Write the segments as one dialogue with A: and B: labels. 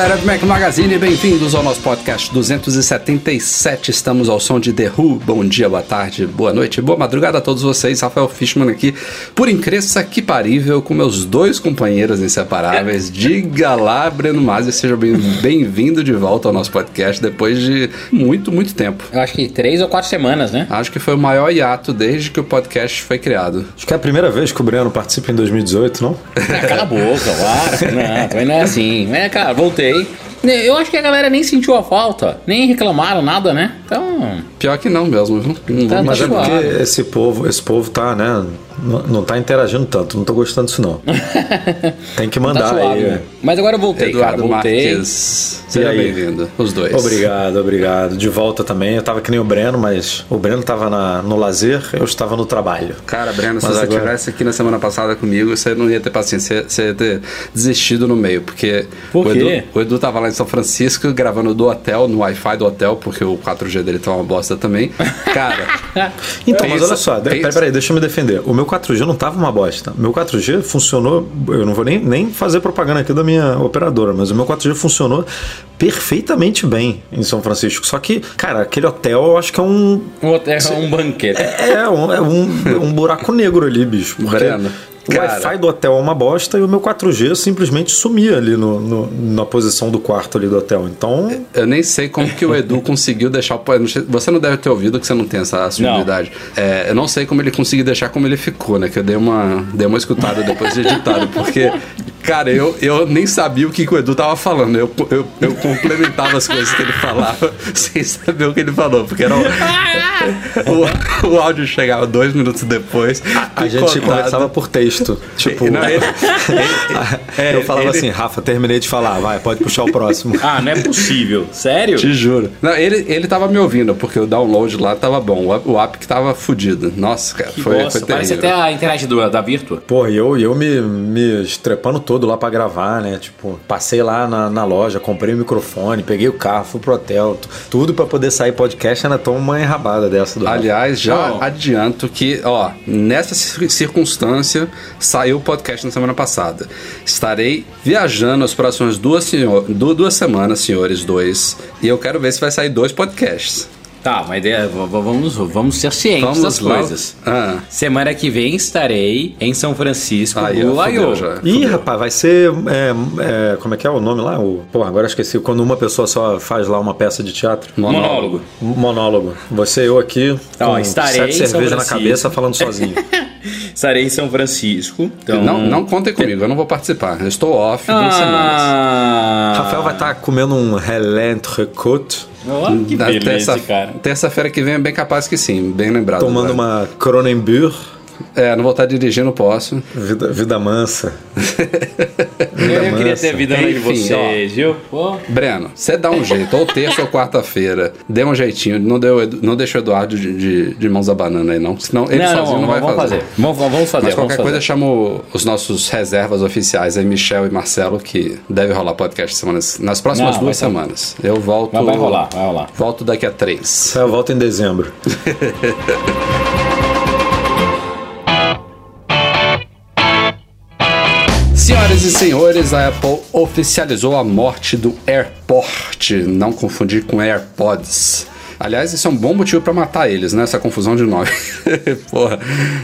A: Galera do Mac Magazine, bem-vindos ao nosso podcast 277. Estamos ao som de The Who. Bom dia, boa tarde, boa noite, boa madrugada a todos vocês. Rafael Fishman aqui, por incresça que parível, com meus dois companheiros inseparáveis. Diga lá, Breno Mazzi, seja bem- bem-vindo de volta ao nosso podcast depois de muito, muito tempo.
B: Eu acho que três ou quatro semanas, né?
A: Acho que foi o maior hiato desde que o podcast foi criado.
C: Acho que é a primeira vez que o Breno participa em 2018, não?
B: Cala a boca, claro. Não, também não é assim. É, cara, voltei. Eu acho que a galera nem sentiu a falta, nem reclamaram nada, né? Então.
A: Pior que não mesmo, viu? Não
B: Tá,
C: Mas é
B: suave.
C: porque esse povo, esse povo tá, né? Não, não tá interagindo tanto, não tô gostando disso não. Tem que
B: Tá
C: mandar
B: suave,
C: aí.
B: né? Mas agora eu voltei,
A: Eduardo
B: cara. Voltei.
A: Marques, seja
C: aí?
A: bem-vindo, os dois.
C: Obrigado, obrigado. De volta também. Eu tava que nem o Breno, mas o Breno tava na- no lazer, eu estava no trabalho.
A: Cara, Breno, se
C: Mas
A: você
C: agora-
A: tivesse aqui na semana passada comigo, você não ia ter paciência, você, ia ter desistido no meio, porque
B: Por
A: o? Edu, o Edu tava lá em São Francisco gravando do hotel, no Wi-Fi do hotel, porque o 4G dele tá uma bosta também. Cara,
C: Então, mas
A: pensa-
C: olha só,
A: pensa-
C: peraí, peraí, deixa eu me defender. O meu 4G não tava uma bosta. Meu 4G funcionou. Eu não vou nem, nem fazer propaganda aqui da minha operadora, mas o meu 4G funcionou perfeitamente bem em São Francisco. Só que, cara, aquele hotel eu acho que é um.
B: Um hotel é um banquete.
C: É um, é um, um buraco negro ali, bicho. Porque o. Wi-Fi do hotel é uma bosta e o meu 4G simplesmente sumia ali no, no- na posição do quarto ali do hotel. Então.
A: eu nem sei como que o Edu conseguiu deixar Você não deve ter ouvido que você não tem essa habilidade. É, eu não sei como ele conseguiu deixar como ele ficou, né? Que eu dei uma, dei uma escutada depois de editado, porque, cara, eu, eu nem sabia o que, que o Edu tava falando. Eu, eu, eu complementava as coisas que ele falava sem saber o que ele falou, porque era o, o, o áudio chegava dois minutos depois.
C: A gente
A: picotado.
C: conversava por texto. Tipo,
A: Não, ele- É,
C: eu falava
A: ele-
C: assim, Rafa, terminei de falar, vai, pode puxar o próximo.
B: Ah, não é possível. Sério?
A: Te juro. Não, ele, ele tava me ouvindo, porque o download lá tava bom. O, app- o app que tava fudido. Nossa, cara,
B: Que
A: foi, foi
B: Parece
A: terrível.
B: até a internet do, da Virtua.
C: Pô, e eu, eu me, me estrepando todo lá pra gravar, né? Tipo, passei lá na, na loja, comprei o microfone, peguei o carro, fui pro hotel, tu- tudo pra poder sair podcast, ainda toma uma enrabada dessa do.
A: Aliás, já
B: Não.
A: adianto que, ó, nessa cir- circunstância, saiu o podcast na semana passada. Estarei viajando as próximas duas, senhor, du- duas semanas, senhores, dois. E eu quero ver se vai sair dois podcasts.
B: Tá, mas é, vamos, vamos ser cientes
A: Vamos
B: das
A: lá.
B: coisas.
A: Ah.
B: Semana que vem estarei em São Francisco,
A: Aí,
B: no
A: ó, fudeu
B: I.O.
A: já.
C: Ih, rapaz, vai ser. é, é, como é que é o nome lá? O, pô, agora eu esqueci. Quando uma pessoa só faz lá uma peça de teatro.
B: Monólogo.
C: Monólogo. Você e eu aqui,
B: Ó,
C: com
B: estarei
C: sete cervejas na cabeça, falando sozinho.
B: Estarei em São Francisco. Então...
A: Não, não contem comigo, eu não vou participar. Eu estou off duas semanas.
B: Ah,
C: Rafael vai estar comendo um relé
B: Ó, que beleza,
A: terça-
B: cara.
A: Terça-feira que vem é bem capaz que sim, bem lembrado.
C: tomando
A: Eduardo.
C: uma Cronenburg,
A: É, não vou estar dirigindo, posso.
C: vida, vida mansa.
B: Eu, eu queria ter vida de
A: Enfim,
B: vocês, viu? Pô.
A: Breno, você dá um jeito, ou terça ou quarta-feira, dê um jeitinho, não, deu, não deixa o Eduardo de, de, de mãos a banana aí, não, senão ele
B: não,
A: sozinho não,
B: não,
A: vai
B: vamos
A: fazer.
B: fazer. Vamos, vamos fazer,
A: Mas qualquer
B: fazer.
A: coisa, chamo os nossos reservas oficiais aí, Michel e Marcelo, que deve rolar podcast semanas, nas próximas
B: Não,
A: duas semanas. Eu volto.
B: Mas vai rolar, vai rolar.
A: Volto daqui a três.
C: Eu volto em dezembro.
A: Senhoras e senhores, a Apple oficializou a morte do AirPort. Não confundir com AirPods. Aliás, isso é um bom motivo pra matar eles, né? Essa confusão de nome. Porra,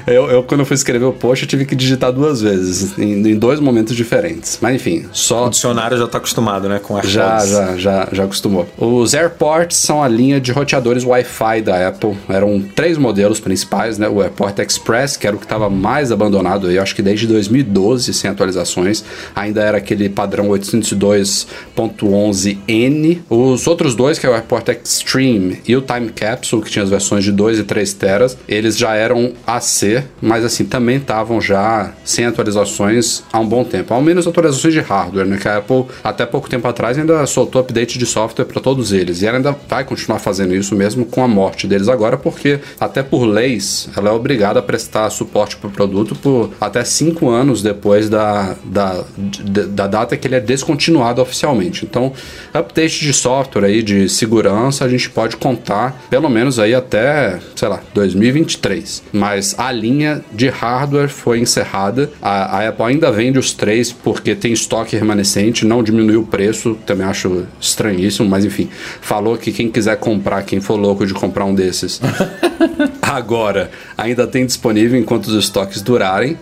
A: eu, eu, quando eu fui escrever o post, eu tive que digitar duas vezes, em, em dois momentos diferentes. Mas enfim, só
C: O dicionário já tá acostumado, né? Com AirPods.
A: já, já, já, já acostumou. Os AirPorts são a linha de roteadores Wi-Fi da Apple. Eram três modelos principais, né? O AirPort Express, que era o que estava mais abandonado, eu acho que desde 2012, sem atualizações. Ainda era aquele padrão 802.11n. Os outros dois, que é o AirPort Extreme e o Time Capsule, que tinha as versões de 2 e 3 teras, eles já eram AC, mas assim, também estavam já sem atualizações há um bom tempo. Ao menos atualizações de hardware, né? Que a Apple, até pouco tempo atrás, ainda soltou update de software para todos eles. E ela ainda vai continuar fazendo isso mesmo com a morte deles agora, porque até por leis, ela é obrigada a prestar suporte para o produto por até 5 anos depois da, da, da data que ele é descontinuado oficialmente. Então, update de software aí, de segurança, a gente pode contar pelo menos aí até, sei lá, 2023. Mas a linha de hardware foi encerrada. A, a Apple ainda vende os três porque tem estoque remanescente, não diminuiu o preço, também acho estranhíssimo, mas enfim, falou que quem quiser comprar, quem for louco de comprar um desses, agora ainda tem disponível enquanto os estoques durarem.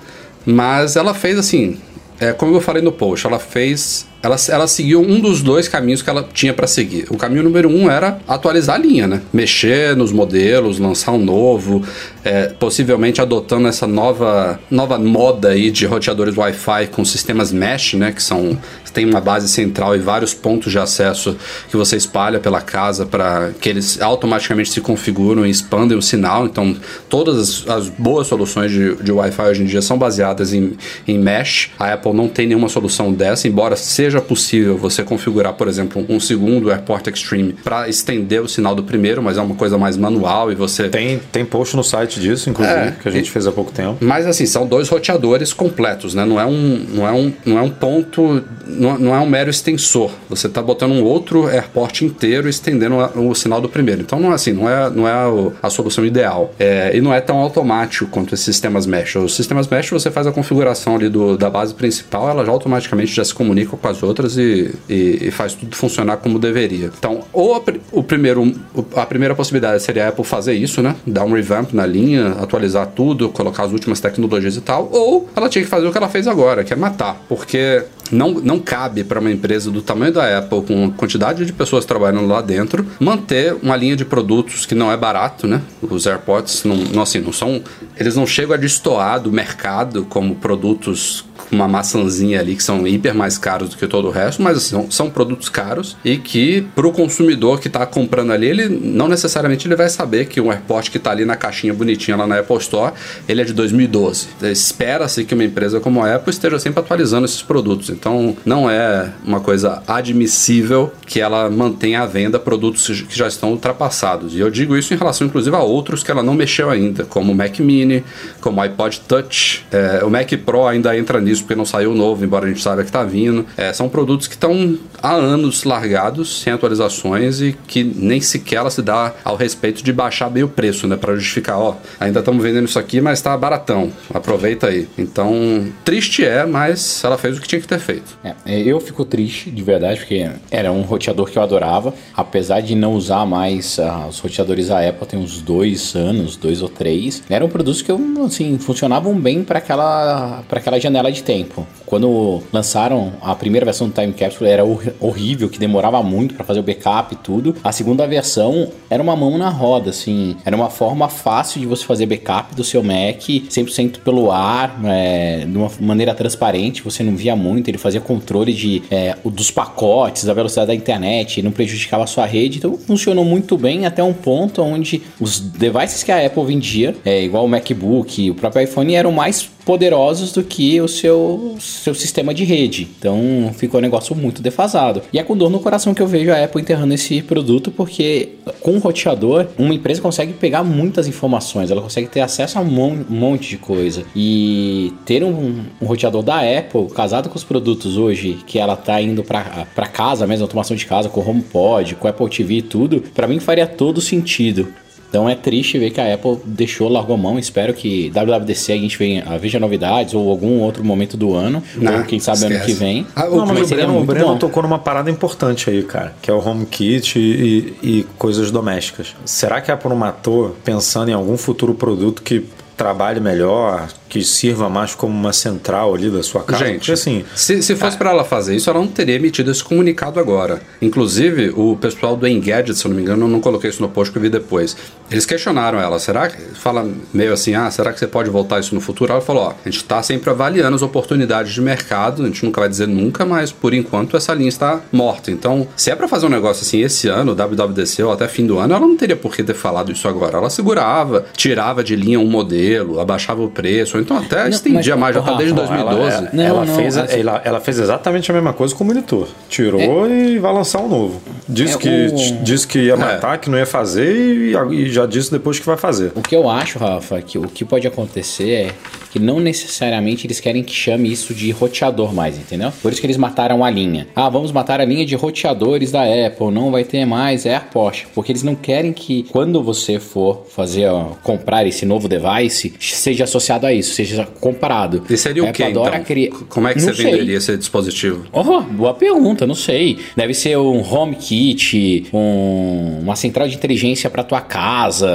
A: Mas ela fez assim, é, como eu falei no post, ela fez ela, ela seguiu um dos dois caminhos que ela tinha para seguir. O caminho número um era atualizar a linha, né? Mexer nos modelos, lançar um novo, é, possivelmente adotando essa nova, nova moda aí de roteadores Wi-Fi com sistemas mesh, né? Que são tem uma base central e vários pontos de acesso que você espalha pela casa para que eles automaticamente se configuram e expandem o sinal. Então, todas as, as boas soluções de, de Wi-Fi hoje em dia são baseadas em, em mesh. A Apple não tem nenhuma solução dessa, embora seja possível você configurar, por exemplo, um segundo AirPort Extreme para estender o sinal do primeiro, mas é uma coisa mais manual e você.
C: Tem, tem post no site disso, inclusive, é, que a gente e, fez há pouco tempo.
A: Mas assim, são dois roteadores completos, né? Não é um, não é um, não é um ponto não, não é um mero extensor. Você está botando um outro airport inteiro estendendo o, o sinal do primeiro. Então não é assim, não é, não é a, a solução ideal. É, e não é tão automático quanto esses sistemas mesh. Os sistemas mesh você faz a configuração ali do, da base principal, ela já automaticamente já se comunica com as outras e, e, e faz tudo funcionar como deveria. Então, ou a, o primeiro, a primeira possibilidade seria a Apple fazer isso, né? Dar um revamp na linha, atualizar tudo, colocar as últimas tecnologias e tal, ou ela tinha que fazer o que ela fez agora, que é matar. Porque não, não cabe para uma empresa do tamanho da Apple, com a quantidade de pessoas trabalhando lá dentro, manter uma linha de produtos que não é barato, né? Os AirPods não, não, assim, não são. Eles não chegam a destoar do mercado como produtos uma maçãzinha ali que são hiper mais caros do que todo o resto, mas assim, são produtos caros e que para o consumidor que está comprando ali, ele não necessariamente ele vai saber que um AirPod que está ali na caixinha bonitinha lá na Apple Store, ele é de 2012. Espera-se que uma empresa como a Apple esteja sempre atualizando esses produtos. Então, não é uma coisa admissível que ela mantenha à venda produtos que já estão ultrapassados. E eu digo isso em relação, inclusive, a outros que ela não mexeu ainda, como o Mac Mini, como o iPod Touch. É, o Mac Pro ainda entra nisso porque não saiu novo, embora a gente saiba que está vindo. É, são produtos que estão há anos largados, sem atualizações e que nem sequer ela se dá ao respeito de baixar bem o preço, né? Para justificar, ó, ainda estamos vendendo isso aqui, mas está baratão. Aproveita aí. Então, triste é, mas ela fez o que tinha que ter feito.
B: É, eu fico triste, de verdade, porque era um roteador que eu adorava, apesar de não usar mais uh, os roteadores da Apple tem uns dois anos, dois ou três. Eram produtos que, assim, funcionavam bem para aquela, aquela janela de tempo. Quando lançaram a primeira versão do Time Capsule era horrível, que demorava muito para fazer o backup e tudo. A segunda versão era uma mão na roda, assim, era uma forma fácil de você fazer backup do seu Mac 100% pelo ar, é, de uma maneira transparente, você não via muito, ele fazia controle de, é, dos pacotes, da velocidade da internet, não prejudicava a sua rede, então funcionou muito bem até um ponto onde os devices que a Apple vendia, é, igual o MacBook, o próprio iPhone, eram mais poderosos do que o seu, seu sistema de rede. Então ficou um negócio muito defasado. E é com dor no coração que eu vejo a Apple enterrando esse produto, porque com o roteador, uma empresa consegue pegar muitas informações, ela consegue ter acesso a um monte de coisa. E ter um, um roteador da Apple casado com os produtos hoje, que ela tá indo para casa mesmo, automação de casa, com o HomePod, com o Apple TV e tudo, para mim faria todo sentido. Então é triste ver que a Apple deixou, largou mão. Espero que WWDC a gente venha, veja novidades ou algum outro momento do ano, Não, ou quem sabe esquece. ano que vem.
C: Ah, o, Não, mas o Breno, o Breno tocou numa parada importante aí, cara, que é o HomeKit e, e coisas domésticas. Será que a Apple não matou pensando em algum futuro produto que trabalhe melhor, que sirva mais como uma central ali da sua casa.
A: Gente, Porque, assim, se, se fosse é... para ela fazer isso, ela não teria emitido esse comunicado agora. Inclusive, o pessoal do Engadget, se eu não me engano, eu não coloquei isso no post que eu vi depois. Eles questionaram ela, será que. Fala meio assim, ah, será que você pode voltar isso no futuro? Ela falou, ó, a gente está sempre avaliando as oportunidades de mercado, a gente nunca vai dizer nunca, mas por enquanto essa linha está morta. Então, se é para fazer um negócio assim esse ano, WWDC ou até fim do ano, ela não teria por que ter falado isso agora. Ela segurava, tirava de linha um modelo, abaixava o preço, então até não, estendia mais, já tá desde 2012.
C: Ela, não, ela não, fez, assim, ela, ela, fez exatamente a mesma coisa com o monitor. Tirou é, e vai lançar um novo. Diz, é, que, o... disse que ia matar, é. que não ia fazer e, e já disse depois que vai fazer.
B: O que eu acho, Rafa, que o que pode acontecer é que não necessariamente eles querem que chame isso de roteador mais, entendeu? Por isso que eles mataram a linha. Ah, vamos matar a linha de roteadores da Apple, não vai ter mais AirPort, porque eles não querem que quando você for fazer comprar esse novo device seja associado a isso, seja comparado.
A: E seria o quê, então? Cri... Como é que não você sei. venderia esse dispositivo?
B: Oh, boa pergunta, não sei. Deve ser um home kit, um, uma central de inteligência para tua casa.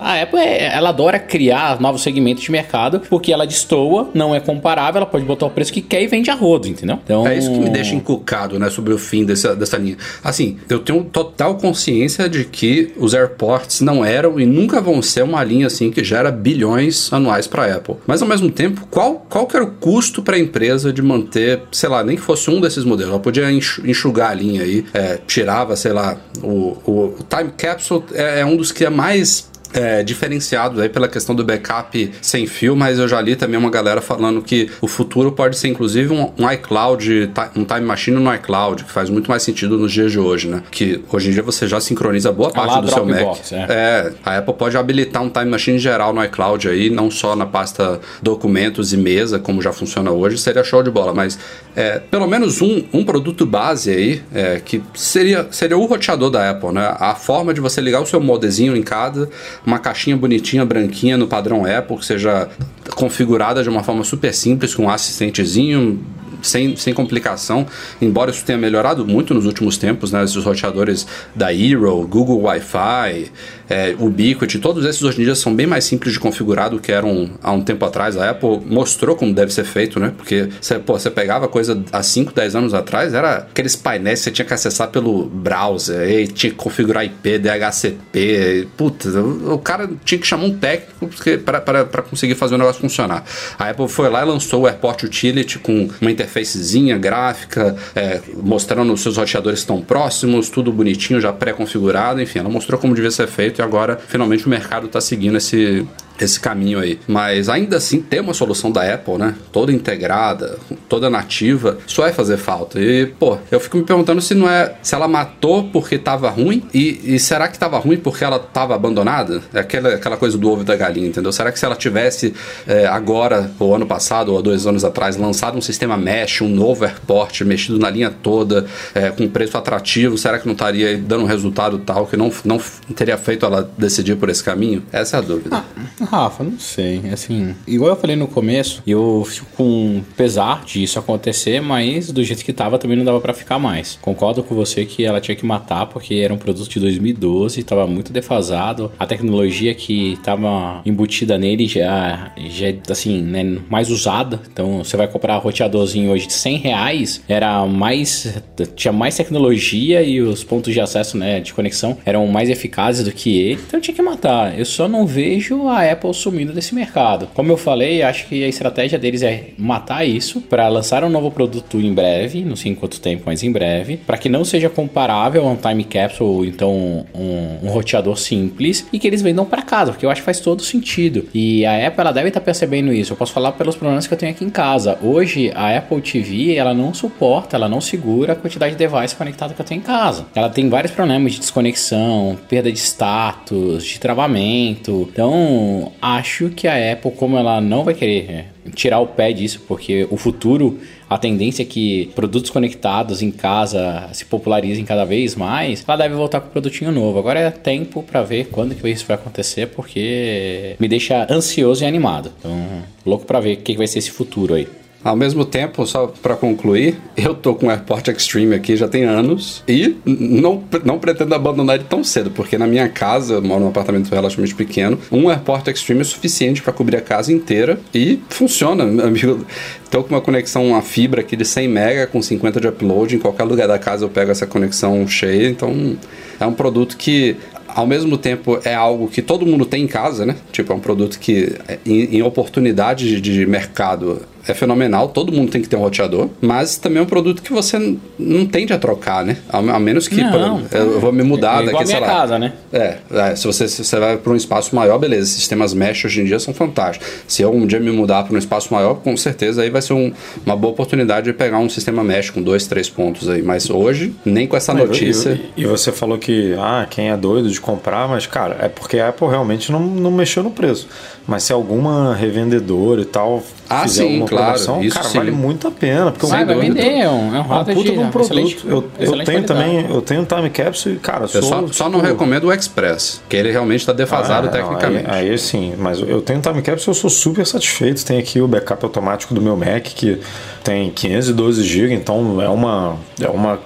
B: A Apple, é, ela adora criar novos segmentos de mercado, porque ela destoa, não é comparável, ela pode botar o preço que quer e vende a rodo, entendeu?
A: Então... É isso que me deixa encucado, né, sobre o fim dessa, dessa linha. Assim, eu tenho total consciência de que os AirPorts não eram e nunca vão ser uma linha assim que gera bilhões anuais para a Apple. Mas ao mesmo tempo, qual, qual que era o custo para a empresa de manter, sei lá, nem que fosse um desses modelos? Ela podia enxugar a linha aí, é, tirava, sei lá, o, o, o Time Capsule é, é um dos que é mais é, diferenciados aí pela questão do backup sem fio, mas eu já li também uma galera falando que o futuro pode ser inclusive um, um iCloud, um time machine no iCloud, que faz muito mais sentido nos dias de hoje, né? Que hoje em dia você já sincroniza boa parte lá, do seu Mac. É. é, a Apple pode habilitar um time machine geral no iCloud aí, não só na pasta documentos e mesa, como já funciona hoje, seria show de bola, mas é, pelo menos um, um produto base aí, é, que seria, seria o roteador da Apple, né? A forma de você ligar o seu modezinho em cada uma caixinha bonitinha, branquinha, no padrão Apple, que seja configurada de uma forma super simples, com um assistentezinho, sem, sem complicação, embora isso tenha melhorado muito nos últimos tempos, né? Esses roteadores da Hero, Google Wi-Fi, é, Ubiquiti, todos esses hoje em dia são bem mais simples de configurar do que eram há um tempo atrás. A Apple mostrou como deve ser feito, né? Porque você, pegava coisa há 5, 10 anos atrás, era aqueles painéis que você tinha que acessar pelo browser, e tinha que configurar IP, DHCP, puta, o, o cara tinha que chamar um técnico para conseguir fazer o negócio funcionar. A Apple foi lá e lançou o AirPort Utility com uma interfacezinha gráfica, é, mostrando os seus roteadores estão próximos, tudo bonitinho, já pré-configurado, enfim, ela mostrou como devia ser feito e agora finalmente o mercado está seguindo esse, esse caminho aí. Mas ainda assim, ter uma solução da Apple, né? Toda integrada, toda nativa, isso vai fazer falta. E, pô, eu fico me perguntando se não é. Se ela matou porque tava ruim e, e será que tava ruim porque ela tava abandonada? É aquela, aquela coisa do ovo da galinha, entendeu? Será que se ela tivesse é, agora, ou ano passado, ou dois anos atrás, lançado um sistema mesh, um novo airport, mexido na linha toda, é, com preço atrativo, será que não estaria dando um resultado tal que não, não teria feito ela decidir por esse caminho? Essa é a dúvida.
B: Ah. Rafa, não sei. Assim, igual eu falei no começo, eu fico com pesar disso acontecer, mas do jeito que tava também não dava para ficar mais. Concordo com você que ela tinha que matar porque era um produto de 2012, tava muito defasado. A tecnologia que tava embutida nele já, já assim, né, mais usada. Então, você vai comprar um roteadorzinho hoje de 100 reais, era mais, tinha mais tecnologia e os pontos de acesso, né, de conexão eram mais eficazes do que ele. Então, tinha que matar. Eu só não vejo a Apple sumindo desse mercado. Como eu falei, acho que a estratégia deles é matar isso para lançar um novo produto em breve, não sei em quanto tempo, mas em breve, para que não seja comparável a um time capsule ou então um, um roteador simples e que eles vendam para casa, porque eu acho que faz todo sentido. E a Apple ela deve estar tá percebendo isso. Eu posso falar pelos problemas que eu tenho aqui em casa. Hoje a Apple TV ela não suporta, ela não segura a quantidade de device conectado que eu tenho em casa. Ela tem vários problemas de desconexão, perda de status, de travamento. Então acho que a Apple, como ela não vai querer é, tirar o pé disso, porque o futuro, a tendência é que produtos conectados em casa se popularizem cada vez mais, ela deve voltar com um produtinho novo. Agora é tempo para ver quando que isso vai acontecer, porque me deixa ansioso e animado. Então, louco para ver o que vai ser esse futuro aí.
A: Ao mesmo tempo, só para concluir, eu tô com o AirPort Extreme aqui já tem anos e não, não pretendo abandonar ele tão cedo, porque na minha casa, eu moro num apartamento relativamente pequeno, um AirPort Extreme é suficiente para cobrir a casa inteira e funciona, amigo. Tô com uma conexão a fibra aqui de 100 mega com 50 de upload, em qualquer lugar da casa eu pego essa conexão cheia, então é um produto que ao mesmo tempo é algo que todo mundo tem em casa, né? Tipo, é um produto que em, em oportunidade de mercado é fenomenal, todo mundo tem que ter um roteador, mas também é um produto que você não tende a trocar, né? A, a menos que não, por, eu vou me mudar é, daqui, sei lá.
B: casa, né?
A: É, é, se você, se você vai para um espaço maior, beleza, sistemas mesh hoje em dia são fantásticos. Se eu um dia me mudar para um espaço maior, com certeza aí vai ser um, uma boa oportunidade de pegar um sistema mesh com dois, três pontos aí, mas hoje, nem com essa notícia.
C: E, e, e você falou que, ah, quem é doido de comprar, mas cara, é porque a Apple realmente não, não mexeu no preço. Mas se alguma revendedora e tal
A: ah, sim, claro, promoção, isso
C: cara,
A: sim.
C: vale muito a pena. Porque
B: vai, vai vender, é um, é um,
C: puta de, um produto. eu, eu tenho também, eu tenho um time capsule, cara,
A: sou, só, só não recomendo o Express, que ele realmente está defasado ah, tecnicamente.
C: Aí, aí, sim, mas eu tenho um time capsule, eu sou super satisfeito. Tem aqui o backup automático do meu Mac que tem 512 GB, então é uma é uma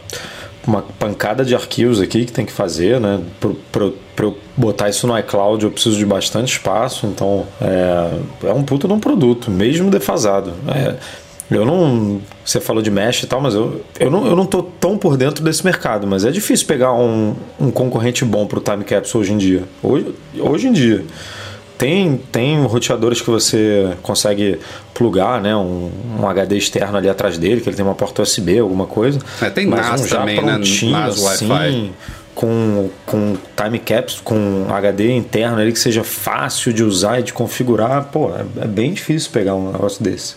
C: uma pancada de arquivos aqui que tem que fazer, né? Para eu botar isso no iCloud eu preciso de bastante espaço, então é, é um puta de um produto, mesmo defasado. É, eu não. Você falou de mesh e tal, mas eu, eu, não, eu não tô tão por dentro desse mercado. Mas é difícil pegar um, um concorrente bom para o Time Capsule hoje em dia. Hoje, hoje em dia. Tem, tem roteadores que você consegue plugar né, um, um, HD externo ali atrás dele, que ele tem uma porta USB, alguma coisa.
A: É, tem NAS um já também, né? NAS
C: assim, Wi-Fi. Com, com time caps, com HD interno ali que seja fácil de usar e de configurar, pô, é, é bem difícil pegar um negócio desse.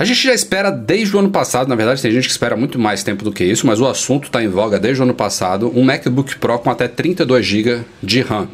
A: A gente já espera desde o ano passado, na verdade tem gente que espera muito mais tempo do que isso, mas o assunto está em voga desde o ano passado, um MacBook Pro com até 32 GB de RAM.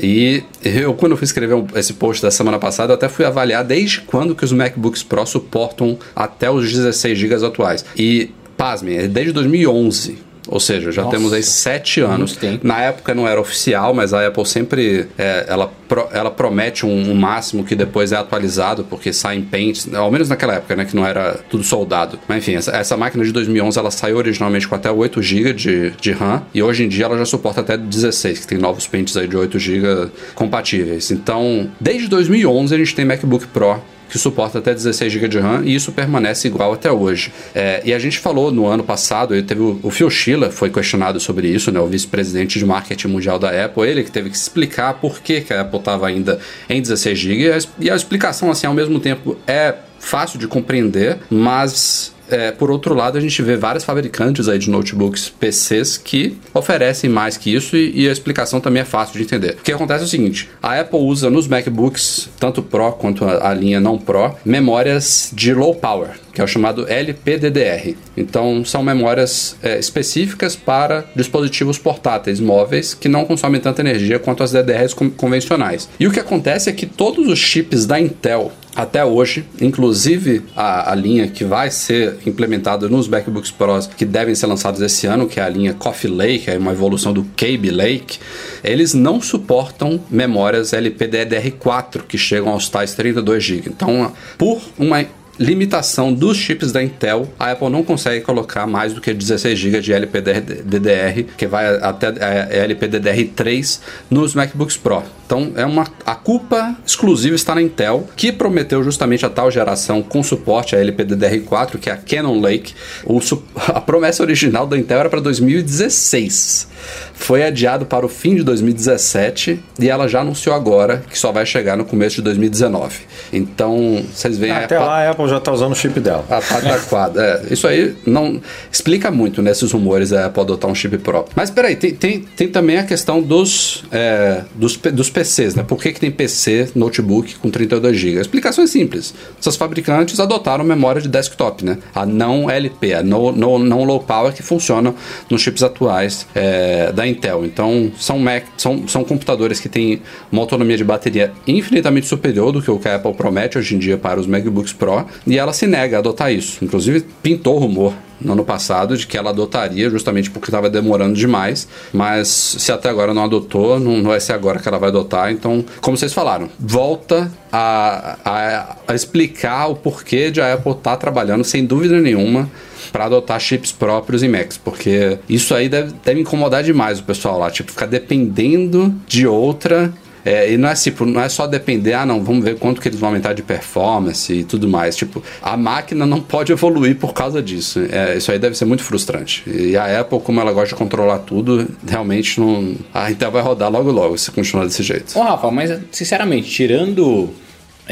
A: E eu, quando eu fui escrever esse post da semana passada, até fui avaliar desde quando que os MacBooks Pro suportam até os 16 GB atuais. E, pasmem, é desde 2011 ou seja, já Nossa, temos aí sete anos. Na época não era oficial, mas a Apple sempre é, ela, pro, ela promete um, um, máximo que depois é atualizado, porque sai em Paint, ao menos naquela época, né, que não era tudo soldado. Mas enfim, essa, essa máquina de 2011 ela saiu originalmente com até 8 GB de, de RAM e hoje em dia ela já suporta até 16, que tem novos pentes aí de 8 GB compatíveis. Então, desde 2011 a gente tem MacBook Pro que suporta até 16 GB de RAM e isso permanece igual até hoje. É, e a gente falou no ano passado, teve o, o Phil Schiller foi questionado sobre isso, né, o vice-presidente de marketing mundial da Apple, ele que teve que explicar por que, que a Apple estava ainda em 16 GB e a, e a explicação assim ao mesmo tempo é fácil de compreender, mas é, por outro lado, a gente vê vários fabricantes aí de notebooks PCs que oferecem mais que isso e, e, a explicação também é fácil de entender. O que acontece é o seguinte: a Apple usa nos MacBooks, tanto Pro quanto a, a linha não Pro, memórias de low power, que é o chamado LPDDR. Então, são memórias é, específicas para dispositivos portáteis móveis que não consomem tanta energia quanto as DDRs convencionais. E o que acontece é que todos os chips da Intel até hoje, inclusive a, a, linha que vai ser implementada nos MacBooks Pros que devem ser lançados esse ano, que é a linha Coffee Lake, é uma evolução do Kaby Lake, eles não suportam memórias LPDDR4 que chegam aos tais 32 GB. Então, por uma limitação dos chips da Intel, a Apple não consegue colocar mais do que 16 GB de LPDDR, que vai até é, LPDDR3 nos MacBooks Pro. Então é uma a culpa exclusiva está na Intel, que prometeu justamente a tal geração com suporte a LPDDR4, que é a Cannon Lake. O, a promessa original da Intel era para 2016. Foi adiado para o fim de 2017 e ela já anunciou agora que só vai chegar no começo de 2019. Então, vocês veem
C: Até a lá a Apple já está usando o chip dela.
A: A pataquada. é, isso aí não explica muito né, rumores a Apple adotar um chip próprio. Mas peraí, tem, tem, tem também a questão dos, é, dos, dos PCs, né? Por que, que tem PC, notebook com 32 GB? A explicação é simples. Essas fabricantes adotaram memória de desktop, né? A não LP, a não low power que funciona nos chips atuais. É, é, da Intel. Então, são, Mac, são, são computadores que têm uma autonomia de bateria infinitamente superior do que o que a Apple promete hoje em dia para os MacBooks Pro, e ela se nega a adotar isso. Inclusive, pintou rumor no ano passado de que ela adotaria, justamente porque estava demorando demais. Mas se até agora não adotou, não, não vai ser agora que ela vai adotar. Então, como vocês falaram, volta a, a, a explicar o porquê de a Apple estar tá trabalhando, sem dúvida nenhuma, para adotar chips próprios em Macs, porque isso aí deve, deve incomodar demais o pessoal lá, tipo, ficar dependendo de outra é, e não é, tipo, não é só depender, ah, não, vamos ver quanto que eles vão aumentar de performance e tudo mais. Tipo, a máquina não pode evoluir por causa disso. É, isso aí deve ser muito frustrante. E a Apple, como ela gosta de controlar tudo, realmente não. A Intel vai rodar logo logo se continuar desse jeito.
B: Ô, Rafa, mas sinceramente, tirando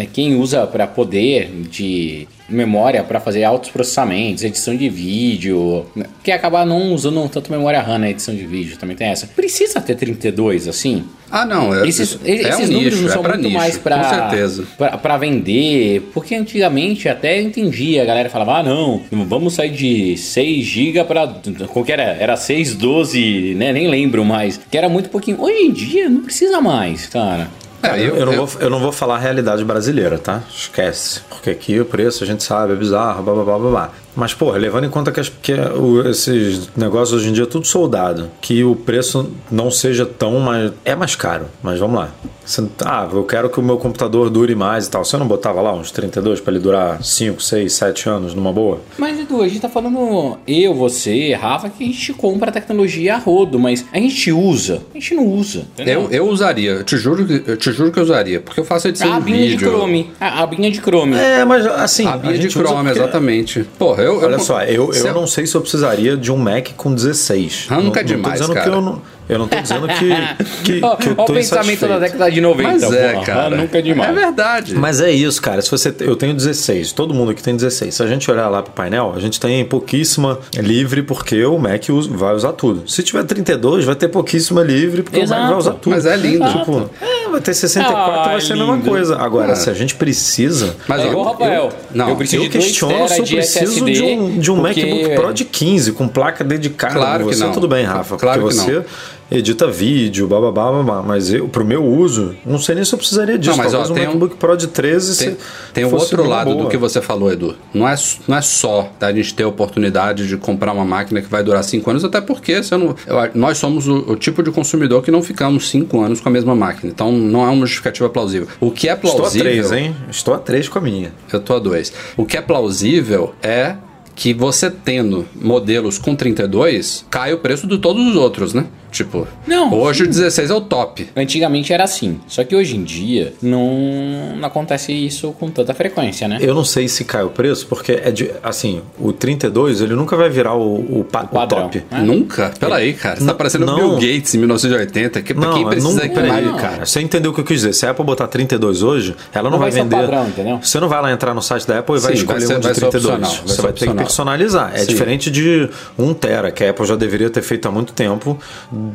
B: é, quem usa para poder de memória para fazer altos processamentos, edição de vídeo, né? que acabar não usando tanto memória RAM na edição de vídeo, também tem essa. Precisa ter 32 assim?
A: Ah, não.
B: É, esses é esses um números nicho, não são é muito nicho, mais para vender, porque antigamente até entendia, a galera falava: "Ah, não, vamos sair de 6 GB para qual que era? Era 6, 12, né? Nem lembro mais. Que era muito pouquinho. Hoje em dia não precisa mais, cara.
C: Eu, eu, não eu... Vou, eu não vou falar a realidade brasileira, tá? Esquece. Porque aqui o preço a gente sabe, é bizarro, blá blá blá blá blá. Mas, porra, levando em conta que, as, que o, esses negócios hoje em dia é tudo soldado, que o preço não seja tão mais. É mais caro, mas vamos lá. Você, ah, eu quero que o meu computador dure mais e tal. Você não botava lá uns 32 para ele durar 5, 6, 7 anos numa boa?
B: Mas, Edu, a gente tá falando eu, você, Rafa, que a gente compra a tecnologia a rodo, mas a gente usa. A gente não usa.
A: Eu, eu usaria, eu te juro, eu te juro que eu usaria, porque eu faço edição
B: a
A: de vídeo.
B: De Chrome. A abinha de Chrome.
C: É, mas assim.
A: A abinha de Chrome, porque... exatamente. Porra, eu.
C: Olha
A: eu,
C: só, eu, eu não sei se eu precisaria de um Mac com 16.
A: Ah, nunca é demais, cara. Que eu
C: não, eu não tô dizendo que, que, que eu tô
B: o pensamento da década de 90.
A: Mas é, porra, cara.
B: Nunca é demais.
A: É verdade.
C: Mas é isso, cara. Se você, eu tenho 16, todo mundo aqui tem 16. Se a gente olhar lá pro painel, a gente tem pouquíssima livre porque o Mac vai usar tudo. Se tiver 32, vai ter pouquíssima livre porque Exato. o Mac vai usar tudo.
A: Mas é lindo.
C: Tipo, é, vai ter 64, ah, vai ser lindo. a mesma coisa. Agora, ah. se a gente precisa...
B: Mas é igual, Rafael. Eu,
C: não, eu, preciso eu questiono se eu preciso de um, de um porque... MacBook Pro de 15 com placa dedicada.
A: Claro
C: você, tudo bem, Rafa.
A: Claro
C: porque você...
A: Não
C: edita vídeo, bababá, babá. Mas eu, pro meu uso, não sei nem se eu precisaria disso. Não, mas Talvez ó, um tem MacBook um, Pro de 13
A: Tem, tem o outro lado boa. do que você falou, Edu. Não é, não é só da gente ter a oportunidade de comprar uma máquina que vai durar 5 anos, até porque você não, eu, nós somos o, o, tipo de consumidor que não ficamos 5 anos com a mesma máquina. Então não é uma justificativa plausível. O que é plausível.
C: Estou a 3, hein? Estou a 3 com a minha.
A: Eu estou a 2. O que é plausível é que você tendo modelos com 32, cai o preço de todos os outros, né? Tipo, não, hoje sim. o 16 é o top.
B: Antigamente era assim. Só que hoje em dia não, não acontece isso com tanta frequência, né?
C: Eu não sei se cai o preço, porque é de. Assim, o 32 ele nunca vai virar o, o, o, o top.
A: É? Nunca? Pera aí, cara. Você tá parecendo não. Bill Gates em 1980. Que,
C: não,
A: quem precisa
C: não, peraí, não. cara. Você entendeu o que eu quis dizer. Se a Apple botar 32 hoje, ela não, não vai, vai vender.
B: Padrão, entendeu?
C: Você não vai lá entrar no site da Apple e vai escolher vai ser, um de vai 32. Você vai ter que personalizar. É Sim. diferente de 1 Tera, que a Apple já deveria ter feito há muito tempo,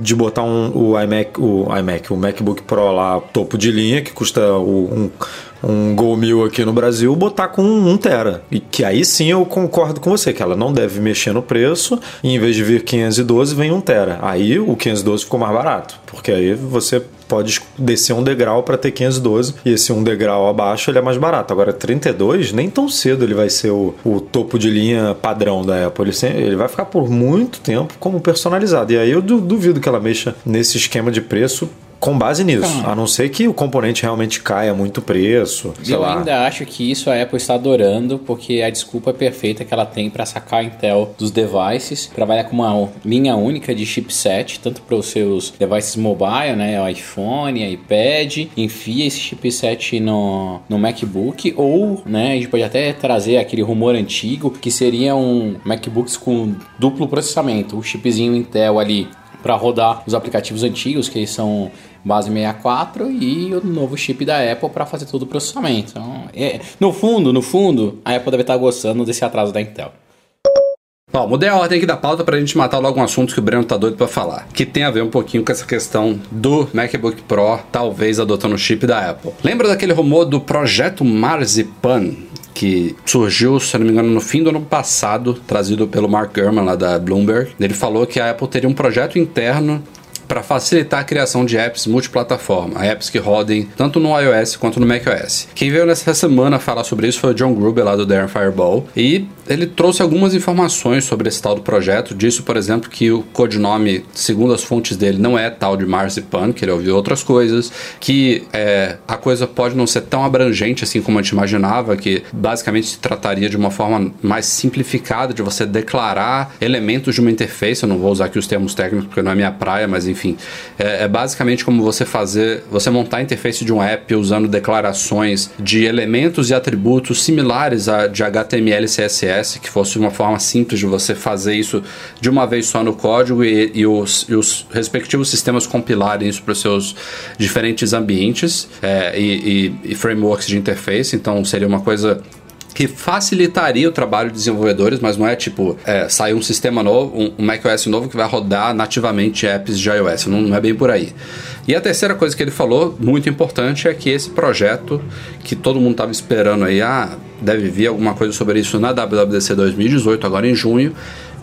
C: de botar um o iMac, o iMac, o MacBook Pro lá, topo de linha, que custa um, um Go mil aqui no Brasil, botar com 1 tera. E que aí sim eu concordo com você, que ela não deve mexer no preço, e em vez de vir 512, vem 1 tera. Aí o 512 ficou mais barato, porque aí você pode descer um degrau para ter 512 e esse um degrau abaixo ele é mais barato. Agora 32 nem tão cedo ele vai ser o, o topo de linha padrão da Apple. Ele, ele vai ficar por muito tempo como personalizado. E aí eu duvido que ela mexa nesse esquema de preço com base nisso. Então, a não ser que o componente realmente caia muito preço.
B: eu
C: lá.
B: ainda acho que isso a Apple está adorando, porque a desculpa perfeita que ela tem para sacar a Intel dos devices, trabalhar com uma linha única de chipset, tanto para os seus devices mobile, né, o iPhone, iPad, enfia esse chipset no, no MacBook, ou né, a gente pode até trazer aquele rumor antigo que seria um MacBooks com duplo processamento, o chipzinho Intel ali para rodar os aplicativos antigos, que são base 64 e o novo chip da Apple para fazer todo o processamento. Então, é, no fundo, no fundo, a Apple deve estar gostando desse atraso da Intel.
A: Bom, mudei a ordem aqui da pauta pra gente matar logo um assunto que o Breno tá doido pra falar. Que tem a ver um pouquinho com essa questão do MacBook Pro, talvez adotando o chip da Apple. Lembra daquele rumor do projeto Marzipan? que surgiu, se não me engano, no fim do ano passado, trazido pelo Mark Gurman lá da Bloomberg. Ele falou que a Apple teria um projeto interno para facilitar a criação de apps multiplataforma, apps que rodem tanto no iOS quanto no macOS. Quem veio nessa semana falar sobre isso foi o John Gruber lá do Darren Fireball e ele trouxe algumas informações sobre esse tal do projeto. Disse, por exemplo, que o codinome, segundo as fontes dele, não é tal de Marzipan, que ele ouviu outras coisas, que é, a coisa pode não ser tão abrangente assim como a gente imaginava, que basicamente se trataria de uma forma mais simplificada de você declarar elementos de uma interface. Eu não vou usar aqui os termos técnicos porque não é minha praia, mas enfim, é, é basicamente como você fazer, você montar a interface de um app usando declarações de elementos e atributos similares a de HTML e CSS que fosse uma forma simples de você fazer isso de uma vez só no código e, e, os, e os, respectivos sistemas compilarem isso para os seus diferentes ambientes é, e, e frameworks de interface. Então seria uma coisa que facilitaria o trabalho de desenvolvedores, mas não é tipo é, um sistema novo, um, um macOS novo que vai rodar nativamente apps de iOS. Não, não, é bem por aí. E a terceira coisa que ele falou, muito importante, é que esse projeto que todo mundo estava esperando aí, ah, deve vir alguma coisa sobre isso na WWDC 2018, agora em junho,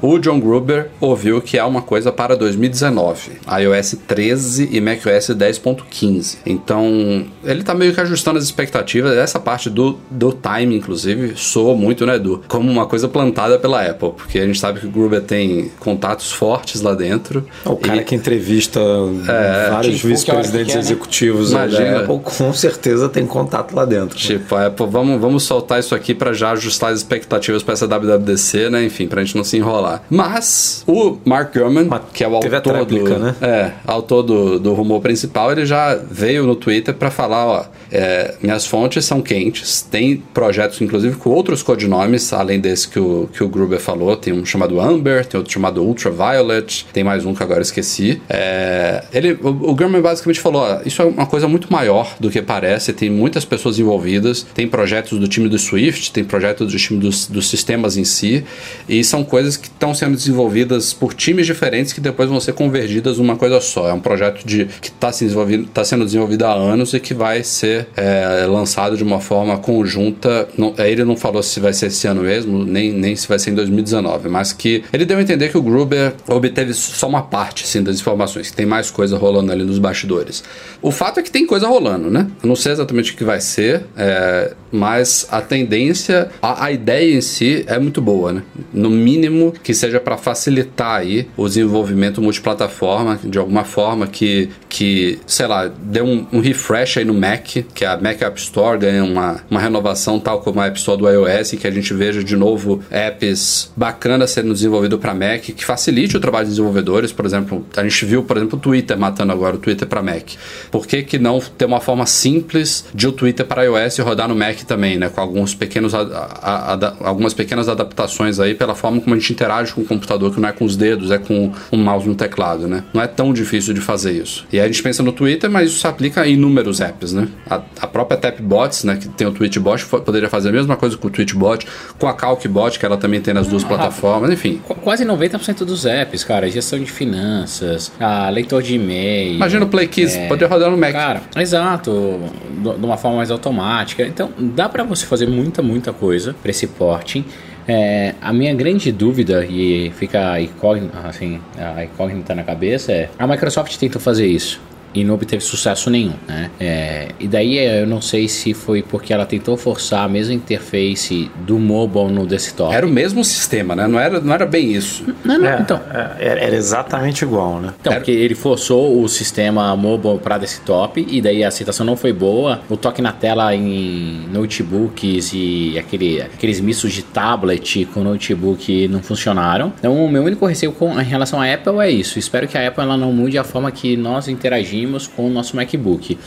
A: o John Gruber ouviu que há uma coisa para 2019, iOS 13 e macOS 10.15. Então, ele está meio que ajustando as expectativas. Essa parte do, do time, inclusive, soa muito, né, Edu? Como uma coisa plantada pela Apple, porque a gente sabe que o Gruber tem contatos fortes lá dentro.
C: O cara e... que entrevista é, vários tipo, vice-presidentes né? executivos Imagina. da Apple, com certeza tem contato lá dentro.
A: Tipo, a Apple, vamos, vamos soltar isso aqui para já ajustar as expectativas para essa WWDC, né? Enfim, para a gente não se enrolar. Mas o Mark Gurman, que é o autor, tréplica, do, né? é, autor do, do rumor principal, ele já veio no Twitter para falar, ó, é, minhas fontes são quentes, tem projetos inclusive com outros codinomes, além desse que o, que o Gruber falou, tem um chamado Amber, tem outro chamado Ultraviolet, tem mais um que agora esqueci. É, ele, o, o Gurman basicamente falou, ó, isso é uma coisa muito maior do que parece, tem muitas pessoas envolvidas, tem projetos do time do Swift, tem projetos do time dos, dos sistemas em si, e são coisas que estão sendo desenvolvidas por times diferentes que depois vão ser convergidas numa coisa só. É um projeto de, que está se tá sendo desenvolvido há anos e que vai ser é, lançado de uma forma conjunta. Não, é, ele não falou se vai ser esse ano mesmo, nem, nem se vai ser em 2019, mas que ele deu a entender que o Gruber obteve só uma parte assim, das informações, que tem mais coisa rolando ali nos bastidores. O fato é que tem coisa rolando, né? Eu não sei exatamente o que vai ser, é, mas a tendência, a, a ideia em si é muito boa, né? No mínimo que que seja para facilitar aí o desenvolvimento multiplataforma de alguma forma que, que sei lá, dê um, um refresh aí no Mac, que a Mac App Store ganhe uma, uma renovação tal como a App Store do iOS, que a gente veja de novo apps bacanas sendo desenvolvido para Mac, que facilite o trabalho de desenvolvedores, por exemplo, a gente viu, por exemplo, o Twitter matando agora o Twitter para Mac. Por que, que não ter uma forma simples de o Twitter para iOS rodar no Mac também, né, com alguns pequenos a, a, a, algumas pequenas adaptações aí pela forma como a gente interage interage com o computador, que não é com os dedos, é com um mouse no teclado, né? Não é tão difícil de fazer isso. E aí a gente pensa no Twitter, mas isso se aplica em inúmeros apps, né? A, a própria Tapbots, né, que tem o Tweetbot, poderia fazer a mesma coisa com o Tweetbot, com a Calcbot, que ela também tem nas duas ah, plataformas, enfim.
B: Quase 90% dos apps, cara, gestão de finanças, a leitor de e-mail.
A: Imagina o Play Keys, é... poderia rodar no Mac.
B: Cara, exato, de uma forma mais automática. Então, dá para você fazer muita, muita coisa para esse porting. É, a minha grande dúvida, e fica a incógnita, assim, a incógnita na cabeça, é: a Microsoft tentou fazer isso e não obteve sucesso nenhum, né? É, e daí eu não sei se foi porque ela tentou forçar a mesma interface do mobile no desktop.
A: Era o mesmo sistema, né? Não era, não era bem isso.
B: Não, não,
C: é,
B: então.
C: É, era exatamente igual, né?
B: Então,
C: era...
B: porque ele forçou o sistema mobile para desktop e daí a aceitação não foi boa. O toque na tela em notebooks e aquele, aqueles mistos de tablet com notebook não funcionaram. Então, o meu único receio com, em relação à Apple é isso. Espero que a Apple ela não mude a forma que nós interagimos com o nosso MacBook.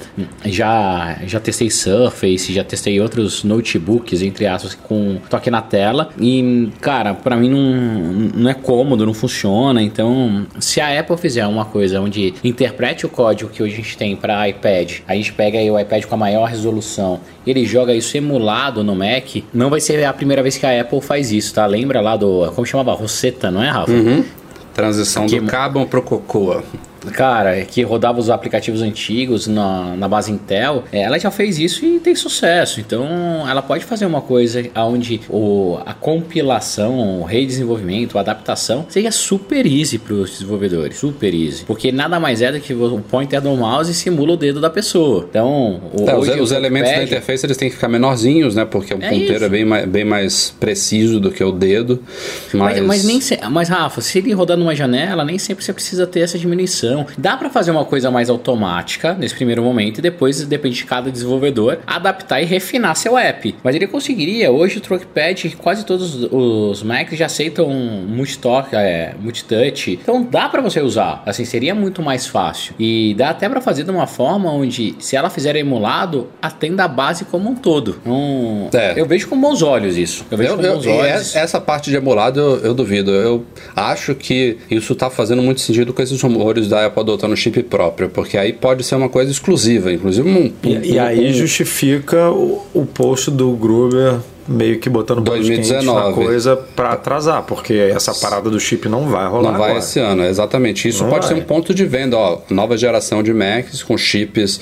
B: Já, já testei Surface, já testei outros notebooks, entre aspas, com toque na tela. E, cara, para mim não, não é cômodo, não funciona. Então, se a Apple fizer uma coisa onde interprete o código que hoje a gente tem para iPad, a gente pega aí o iPad com a maior resolução ele joga isso emulado no Mac, não vai ser a primeira vez que a Apple faz isso, tá? Lembra lá do. Como chamava? Rosetta, não é, Rafa?
A: Uhum. Transição que... do Carbon pro Cocoa.
B: Cara, que rodava os aplicativos antigos na, na base Intel, é, ela já fez isso e tem sucesso. Então, ela pode fazer uma coisa onde o, a compilação, o redesenvolvimento, a adaptação seja super easy para os desenvolvedores, super easy, porque nada mais é do que o pointer do mouse simula o dedo da pessoa. Então,
A: o, é, os, os elementos da interface eles têm que ficar menorzinhos, né? Porque o é ponteiro isso. é bem mais, bem mais preciso do que o dedo.
B: Mas, mas, mas nem se, mas Rafa, se ele rodar numa janela, nem sempre você precisa ter essa diminuição. Dá para fazer uma coisa mais automática nesse primeiro momento e depois, depende de cada desenvolvedor, adaptar e refinar seu app. Mas ele conseguiria. Hoje o Trackpad, quase todos os Macs já aceitam multitalk, é, multitouch. Então dá para você usar. Assim, seria muito mais fácil. E dá até para fazer de uma forma onde, se ela fizer emulado, atenda a base como um todo. Então, é. Eu vejo com bons olhos isso. Eu vejo eu, com bons eu, olhos.
A: Essa parte de emulado eu, eu duvido. Eu acho que isso está fazendo muito sentido com esses rumores da Apple adotando chip próprio, porque aí pode ser uma coisa exclusiva, inclusive um.
C: E,
A: um,
C: e aí um, justifica o, o post do Gruber meio que botando 2019 na coisa para atrasar, porque essa parada do chip não vai rolar.
A: Não vai agora. esse ano, exatamente. Isso não pode vai. ser um ponto de venda, ó, nova geração de Macs com chips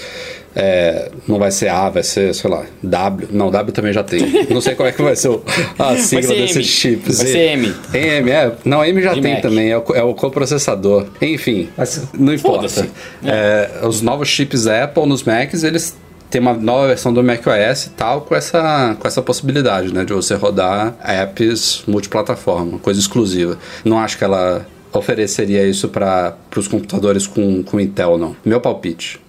A: é, não vai ser A, vai ser, sei lá, W. Não, W também já tem. Não sei qual é que vai ser a sigla desses chips.
B: Vai ser M.
A: M, é. Não, M já de tem Mac. também, é o, é o coprocessador. Enfim, não importa. É. os novos chips Apple nos Macs, eles tem uma nova versão do macOS e tal com essa, com essa possibilidade, né? De você rodar apps multiplataforma, coisa exclusiva. Não acho que ela ofereceria isso para os computadores com, com Intel, não. Meu palpite.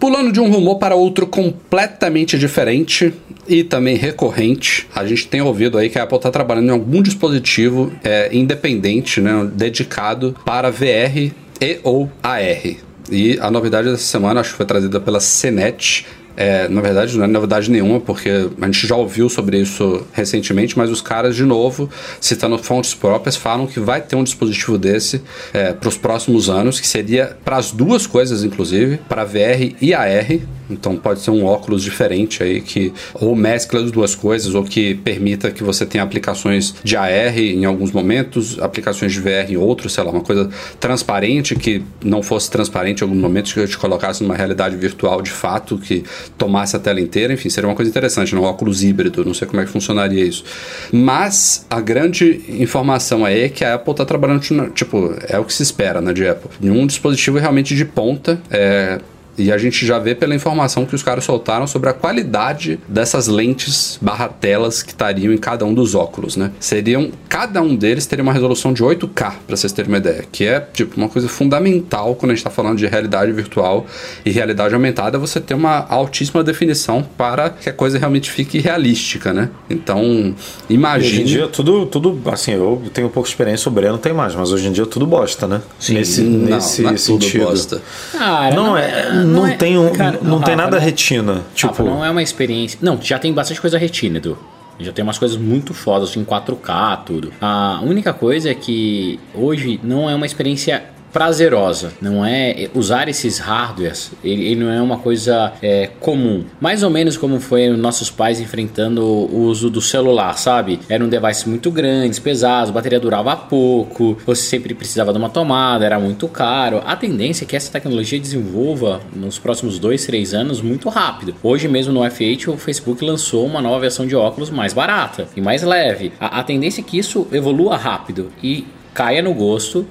A: Pulando de um rumor para outro completamente diferente e também recorrente, a gente tem ouvido aí que a Apple está trabalhando em algum dispositivo é, independente, né, dedicado para VR e ou AR. E a novidade dessa semana, acho que foi trazida pela CNET, é, na verdade, não é novidade nenhuma, porque a gente já ouviu sobre isso recentemente, mas os caras, de novo, citando fontes próprias, falam que vai ter um dispositivo desse é, para os próximos anos, que seria para as duas coisas, inclusive, para VR e AR. Então pode ser um óculos diferente aí que ou mescla as duas coisas ou que permita que você tenha aplicações de AR em alguns momentos, aplicações de VR em outros, sei lá, uma coisa transparente que não fosse transparente em alguns momentos que eu te colocasse numa realidade virtual de fato que tomasse a tela inteira, enfim, seria uma coisa interessante, né? um óculos híbrido, não sei como é que funcionaria isso. Mas a grande informação aí é que a Apple está trabalhando, tipo, é o que se espera, né, de Apple. Em um dispositivo realmente de ponta, é, e a gente já vê pela informação que os caras soltaram sobre a qualidade dessas lentes barra telas que estariam em cada um dos óculos, né? Seriam, cada um deles teria uma resolução de 8K, para vocês terem uma ideia, que é tipo uma coisa fundamental quando a gente está falando de realidade virtual e realidade aumentada, você ter uma altíssima definição para que a coisa realmente fique realística, né? Então, imagine.
C: Hoje em dia tudo, tudo, assim, eu tenho um pouco de experiência, o Breno tem mais, mas hoje em dia tudo bosta, né?
A: Sim, nesse, não, nesse não é sentido. Bosta.
C: Ah, não, não é não, não tem, um, cara, não, Rafa, tem nada não, retina. Tipo... Rafa,
B: não é uma experiência. Não, já tem bastante coisa retina, Edu. Já tem umas coisas muito fodas, assim, 4K, tudo. A única coisa é que hoje não é uma experiência prazerosa, não é usar esses hardwares, ele, ele não é uma coisa é, comum. Mais ou menos como foi nossos pais enfrentando o uso do celular, sabe? Eram devices muito grandes, pesados, a bateria durava pouco, você sempre precisava de uma tomada, era muito caro. A tendência é que essa tecnologia desenvolva nos próximos 2, 3 anos muito rápido. Hoje mesmo no F8 o Facebook lançou uma nova versão de óculos mais barata e mais leve. A, a tendência é que isso evolua rápido e caia no gosto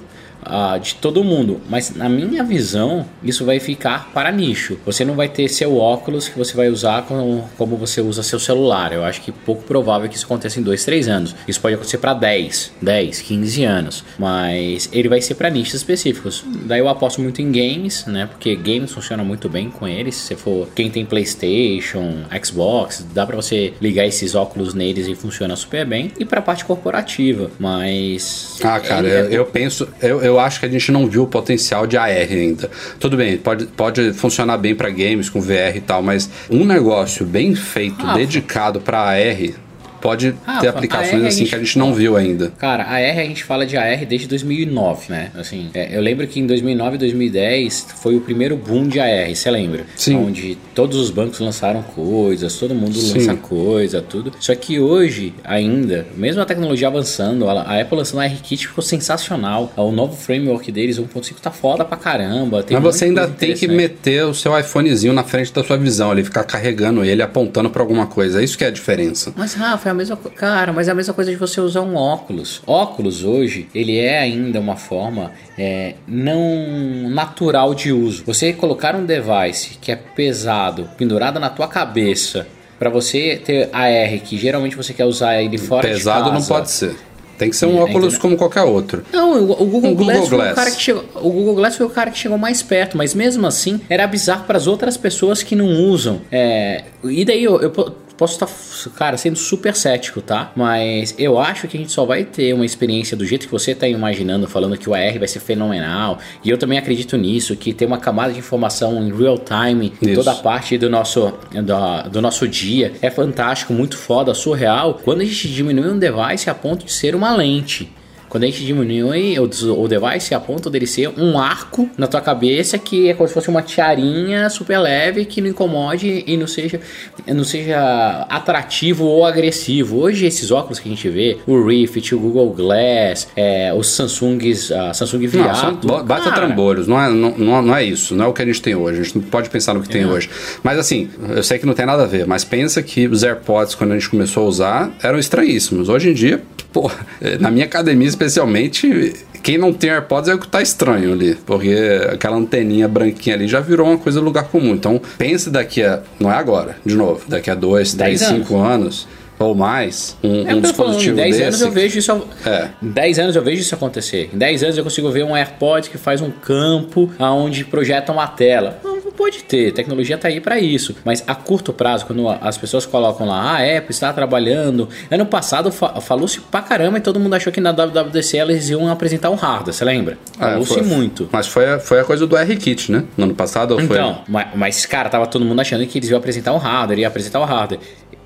B: uh, de todo mundo, mas na minha visão isso vai ficar para nicho. Você não vai ter seu óculos que você vai usar como, como você usa seu celular. Eu acho que pouco provável que isso aconteça em 2, 3 anos. Isso pode acontecer para 10, 10, 15 anos, mas ele vai ser para nichos específicos. Daí eu aposto muito em games, né? Porque games funciona muito bem com eles. Se for quem tem PlayStation, Xbox, dá para você ligar esses óculos neles e funciona super bem. E para parte corporativa, mas
A: Ah, cara, é... eu, eu penso, eu, eu eu acho que a gente não viu o potencial de AR ainda. Tudo bem, pode, pode funcionar bem para games com VR e tal, mas um negócio bem feito, ah, dedicado para AR, pode ah, ter aplicações assim gente, que a gente não viu ainda.
B: Cara, a R a gente fala de AR desde 2009, né? Assim, é, eu lembro que em 2009 e 2010 foi o primeiro boom de AR, você lembra?
A: Sim.
B: Onde todos os bancos lançaram coisas, todo mundo Sim. lança coisa, tudo. Só que hoje, ainda, mesmo a tecnologia avançando, a Apple lançando a ARKit ficou sensacional. O novo framework deles, 1.5, tá foda pra caramba.
A: Mas você ainda tem que meter o seu iPhonezinho na frente da sua visão, ele ficar carregando ele, apontando pra alguma coisa. É isso que é a diferença.
B: Mas, Rafa, é a mesma coisa. Cara, mas é a mesma coisa de você usar um óculos. Óculos hoje, ele é ainda uma forma é, não natural de uso. Você colocar um device que é pesado, pendurado na tua cabeça, para você ter AR, que geralmente você quer usar ele fora
A: pesado de casa. Pesado não pode ser. Tem que ser um é, óculos como qualquer outro.
B: Não, o, o Google, um Glass, Google Glass. O, cara que chegou, o Google Glass foi o cara que chegou mais perto, mas mesmo assim era bizarro para as outras pessoas que não usam. É, e daí eu, eu Posso estar, cara, sendo super cético, tá? Mas eu acho que a gente só vai ter uma experiência do jeito que você está imaginando, falando que o AR vai ser fenomenal. E eu também acredito nisso, que tem uma camada de informação em real time em toda a parte do nosso, do, do nosso dia. É fantástico, muito foda, surreal. Quando a gente diminui um device a ponto de ser uma lente. Quando a gente diminui o, o device a ponto dele ser um arco na tua cabeça que é como se fosse uma tiarinha super leve que não incomode e não seja, não seja atrativo ou agressivo. Hoje esses óculos que a gente vê, o Rift, o Google Glass, é, os Samsungs, a Samsung VR, não, são,
A: bata trambolhos, não é, não, não é isso, não é o que a gente tem hoje. A gente não pode pensar no que é. tem hoje. Mas assim, eu sei que não tem nada a ver, mas pensa que os AirPods quando a gente começou a usar eram estranhíssimos. Hoje em dia, pô, na minha academia especialmente, quem não tem AirPods é o que tá estranho ali, porque aquela anteninha branquinha ali já virou uma coisa lugar comum. Então, pense daqui a. Não é agora, de novo, daqui a dois, três, cinco anos ou mais, um, é um dispositivo falando, em 10
B: anos eu vejo isso. É. Em 10 anos eu vejo isso acontecer. Em 10 anos eu consigo ver um AirPod que faz um campo aonde projeta uma tela. Pode ter, tecnologia tá aí para isso. Mas a curto prazo, quando as pessoas colocam lá, ah, a Apple está trabalhando. Ano passado fa falou-se pra caramba e todo mundo achou que na WWDC eles iam apresentar um hardware, você lembra? É, falou-se muito.
A: Mas foi a, foi a coisa do R-Kit, né? No ano passado
B: Então, mas, mas, cara, tava todo mundo achando que eles iam apresentar um hardware, ia apresentar o um hardware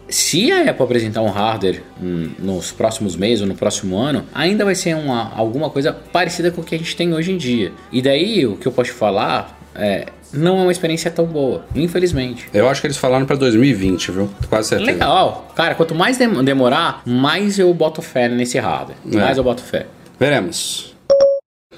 B: se a Apple apresentar um hardware hum, nos próximos meses ou no próximo ano, ainda vai ser uma, alguma coisa parecida com o que a gente tem hoje em dia. E daí o que eu posso falar é, não é uma experiência tão boa, infelizmente.
A: Eu acho que eles falaram para 2020, viu? Quase certeza.
B: Legal. Cara, quanto mais demorar, mais eu boto fé nesse hardware. É. Mais eu boto fé.
A: Veremos.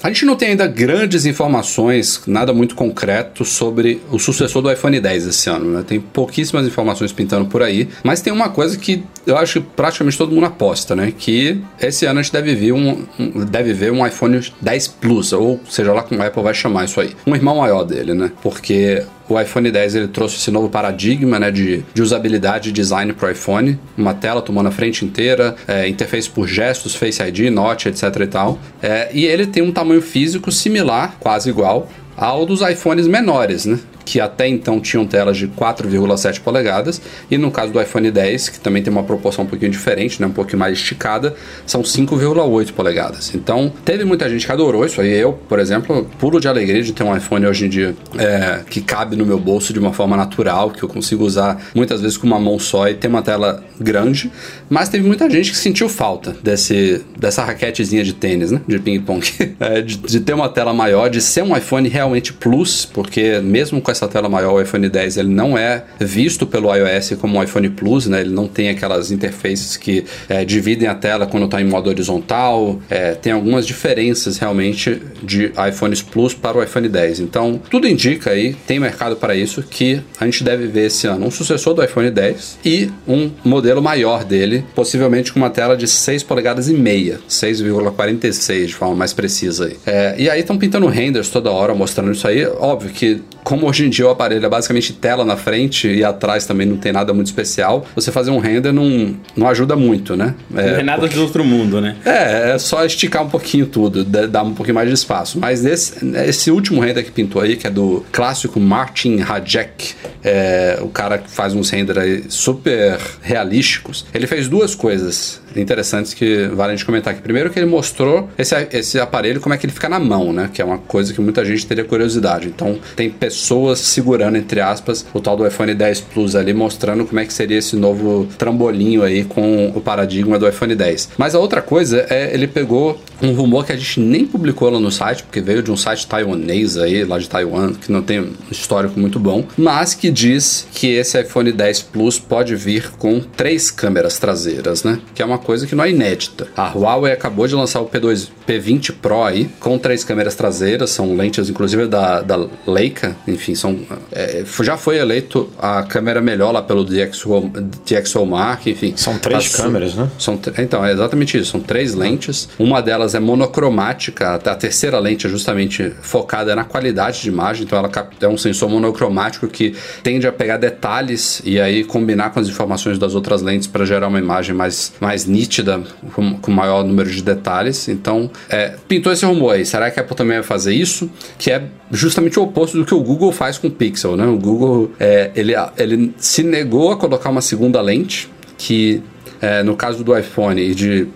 A: A gente não tem ainda grandes informações, nada muito concreto sobre o sucessor do iPhone 10 esse ano. Né? Tem pouquíssimas informações pintando por aí, mas tem uma coisa que eu acho que praticamente todo mundo aposta, né? Que esse ano a gente deve ver um, um deve ver um iPhone 10 Plus, ou seja lá como a Apple vai chamar isso aí. Um irmão maior dele, né? Porque o iPhone 10 ele trouxe esse novo paradigma né, de, de usabilidade e design para o iPhone. Uma tela tomando a frente inteira, é, interface por gestos, Face ID, Note, etc e tal. É, e ele tem um tamanho físico similar, quase igual, ao dos iPhones menores, né? Que até então tinham telas de 4,7 polegadas, e no caso do iPhone 10, que também tem uma proporção um pouquinho diferente, né, um pouquinho mais esticada, são 5,8 polegadas. Então, teve muita gente que adorou isso aí. Eu, por exemplo, pulo de alegria de ter um iPhone hoje em dia é, que cabe no meu bolso de uma forma natural, que eu consigo usar muitas vezes com uma mão só e ter uma tela grande. Mas teve muita gente que sentiu falta desse, dessa raquetezinha de tênis, né, de ping-pong, é, de, de ter uma tela maior, de ser um iPhone realmente Plus, porque mesmo com com essa tela maior, o iPhone 10 ele não é visto pelo iOS como um iPhone Plus, né? Ele não tem aquelas interfaces que é, dividem a tela quando está em modo horizontal. É, tem algumas diferenças realmente de iPhones Plus para o iPhone 10. Então, tudo indica aí, tem mercado para isso, que a gente deve ver esse ano um sucessor do iPhone 10 e um modelo maior dele, possivelmente com uma tela de 6 polegadas e meia, 6,46 de forma mais precisa aí. É, e aí estão pintando renders toda hora mostrando isso aí. Óbvio que como hoje em dia o aparelho é basicamente tela na frente e atrás também não tem nada muito especial, você fazer um render não, não ajuda muito, né?
B: É, não é nada porque... de outro mundo, né?
A: É, é só esticar um pouquinho tudo, dar um pouquinho mais de espaço. Mas nesse, esse último render que pintou aí, que é do clássico Martin Hajek, é, o cara que faz uns renders super realísticos, ele fez duas coisas interessantes que vale a gente comentar aqui. Primeiro que ele mostrou esse, esse aparelho, como é que ele fica na mão, né? Que é uma coisa que muita gente teria curiosidade. Então, tem pessoas segurando, entre aspas, o tal do iPhone 10 Plus ali, mostrando como é que seria esse novo trambolinho aí com o paradigma do iPhone 10. Mas a outra coisa é, ele pegou um rumor que a gente nem publicou lá no site, porque veio de um site taiwanês aí, lá de Taiwan, que não tem um histórico muito bom, mas que diz que esse iPhone 10 Plus pode vir com três câmeras traseiras, né? Que é uma coisa que não é inédita. A Huawei acabou de lançar o P2, P20 Pro aí, com três câmeras traseiras, são lentes inclusive da, da Leica, enfim, são é, já foi eleito a câmera melhor lá pelo DxO, DxOMark, enfim.
C: São três câmeras, né?
A: São, então, é exatamente isso, são três lentes. Uma delas é monocromática, a terceira lente é justamente focada na qualidade de imagem, então ela é um sensor monocromático que tende a pegar detalhes e aí combinar com as informações das outras lentes para gerar uma imagem mais, mais nítida, com, com maior número de detalhes. Então, é, pintou esse rumor aí. Será que a Apple também vai fazer isso? Que é justamente o oposto do que o Google faz com o Pixel, né? O Google, é, ele, ele se negou a colocar uma segunda lente, que é, no caso do iPhone e de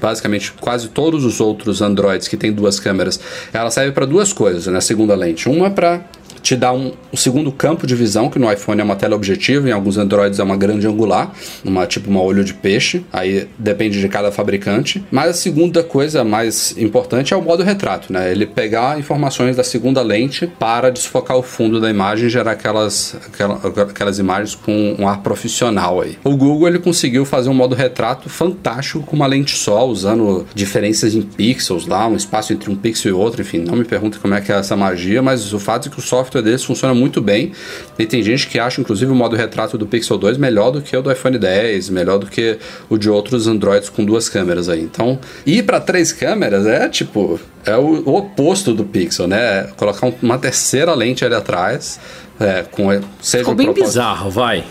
A: basicamente quase todos os outros Androids que tem duas câmeras, ela serve para duas coisas, né? A segunda lente. Uma para te dá um, um, segundo campo de visão, que no iPhone é uma tela objetiva, em alguns Androids é uma grande angular, uma tipo uma olho de peixe, aí depende de cada fabricante. Mas a segunda coisa mais importante é o modo retrato, né? Ele pegar informações da segunda lente para desfocar o fundo da imagem e gerar aquelas, aquelas, aquelas imagens com um ar profissional aí. O Google ele conseguiu fazer um modo retrato fantástico com uma lente só, usando diferenças em pixels lá, um espaço entre um pixel e outro, enfim, não me pergunte como é que é essa magia, mas o fato é que o software software deles funciona muito bem. E tem gente que acha, inclusive, o modo retrato do Pixel 2 melhor do que o do iPhone 10, melhor do que o de outros Androids com duas câmeras aí. Então, ir para três câmeras é tipo. É o, o, oposto do Pixel, né? Colocar uma terceira lente ali atrás. É, com,
B: seja ficou bem propósito... bizarro, vai.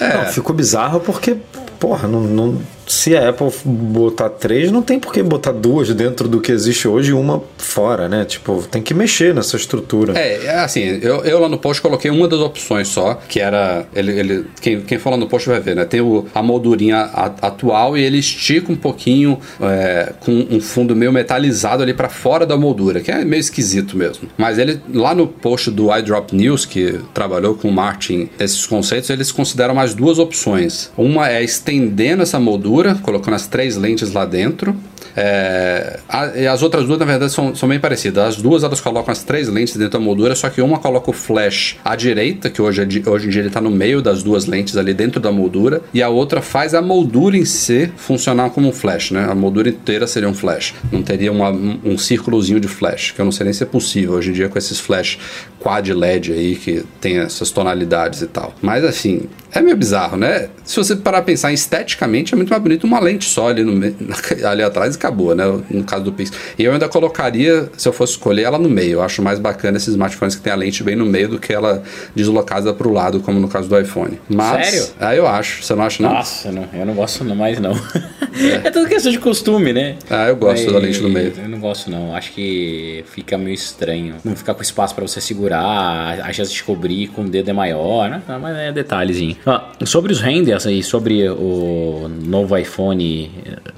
C: É. Não, ficou bizarro porque, porra, não, não se a Apple botar três, não tem por que botar duas dentro do que existe hoje e uma fora, né? Tipo, tem que mexer nessa estrutura.
A: É, é assim, eu, eu lá no post coloquei uma das opções só, que era. Ele, ele, quem, quem for lá no post vai ver, né? Tem o, a moldurinha atual e ele estica um pouquinho é, com um fundo meio metalizado ali para fora da moldura, que é meio esquisito mesmo. Mas ele, lá no post do iDrop News, que trabalhou com o Martin esses conceitos, eles consideram mais duas opções. Uma é estendendo essa moldura colocando as três lentes lá dentro. É, a, as outras duas, na verdade, são, são bem parecidas. As duas elas colocam as três lentes dentro da moldura, só que uma coloca o flash à direita, que hoje, é hoje em dia ele está no meio das duas lentes ali dentro da moldura, e a outra faz a moldura em si funcionar como um flash, né? A moldura inteira seria um flash. Não teria uma, um, um círculozinho de flash, que eu não sei nem se é possível hoje em dia com esses flash quad LED aí que tem essas tonalidades e tal. Mas assim, é meio bizarro, né? Se você parar a pensar esteticamente, é muito mais bonito uma lente só ali, no, ali atrás e acabou, né? No caso do Pixel. E eu ainda colocaria, se eu fosse escolher, ela no meio. Eu acho mais bacana esses smartphones que tem a lente bem no meio do que ela deslocada para o lado, como no caso do iPhone. Mas,
B: Sério?
A: Ah, eu acho. Você não acha, não?
B: Nossa, não, eu não gosto mais, não. É. é tudo questão de costume, né?
A: Ah, eu gosto Mas, da lente no meio.
B: Eu não gosto, não. Acho que fica meio estranho. Não ficar com espaço para você segurar, a chance de cobrir com o dedo é maior, né? Mas é detalhezinho. Ah, sobre os renders aí, sobre o novo iPhone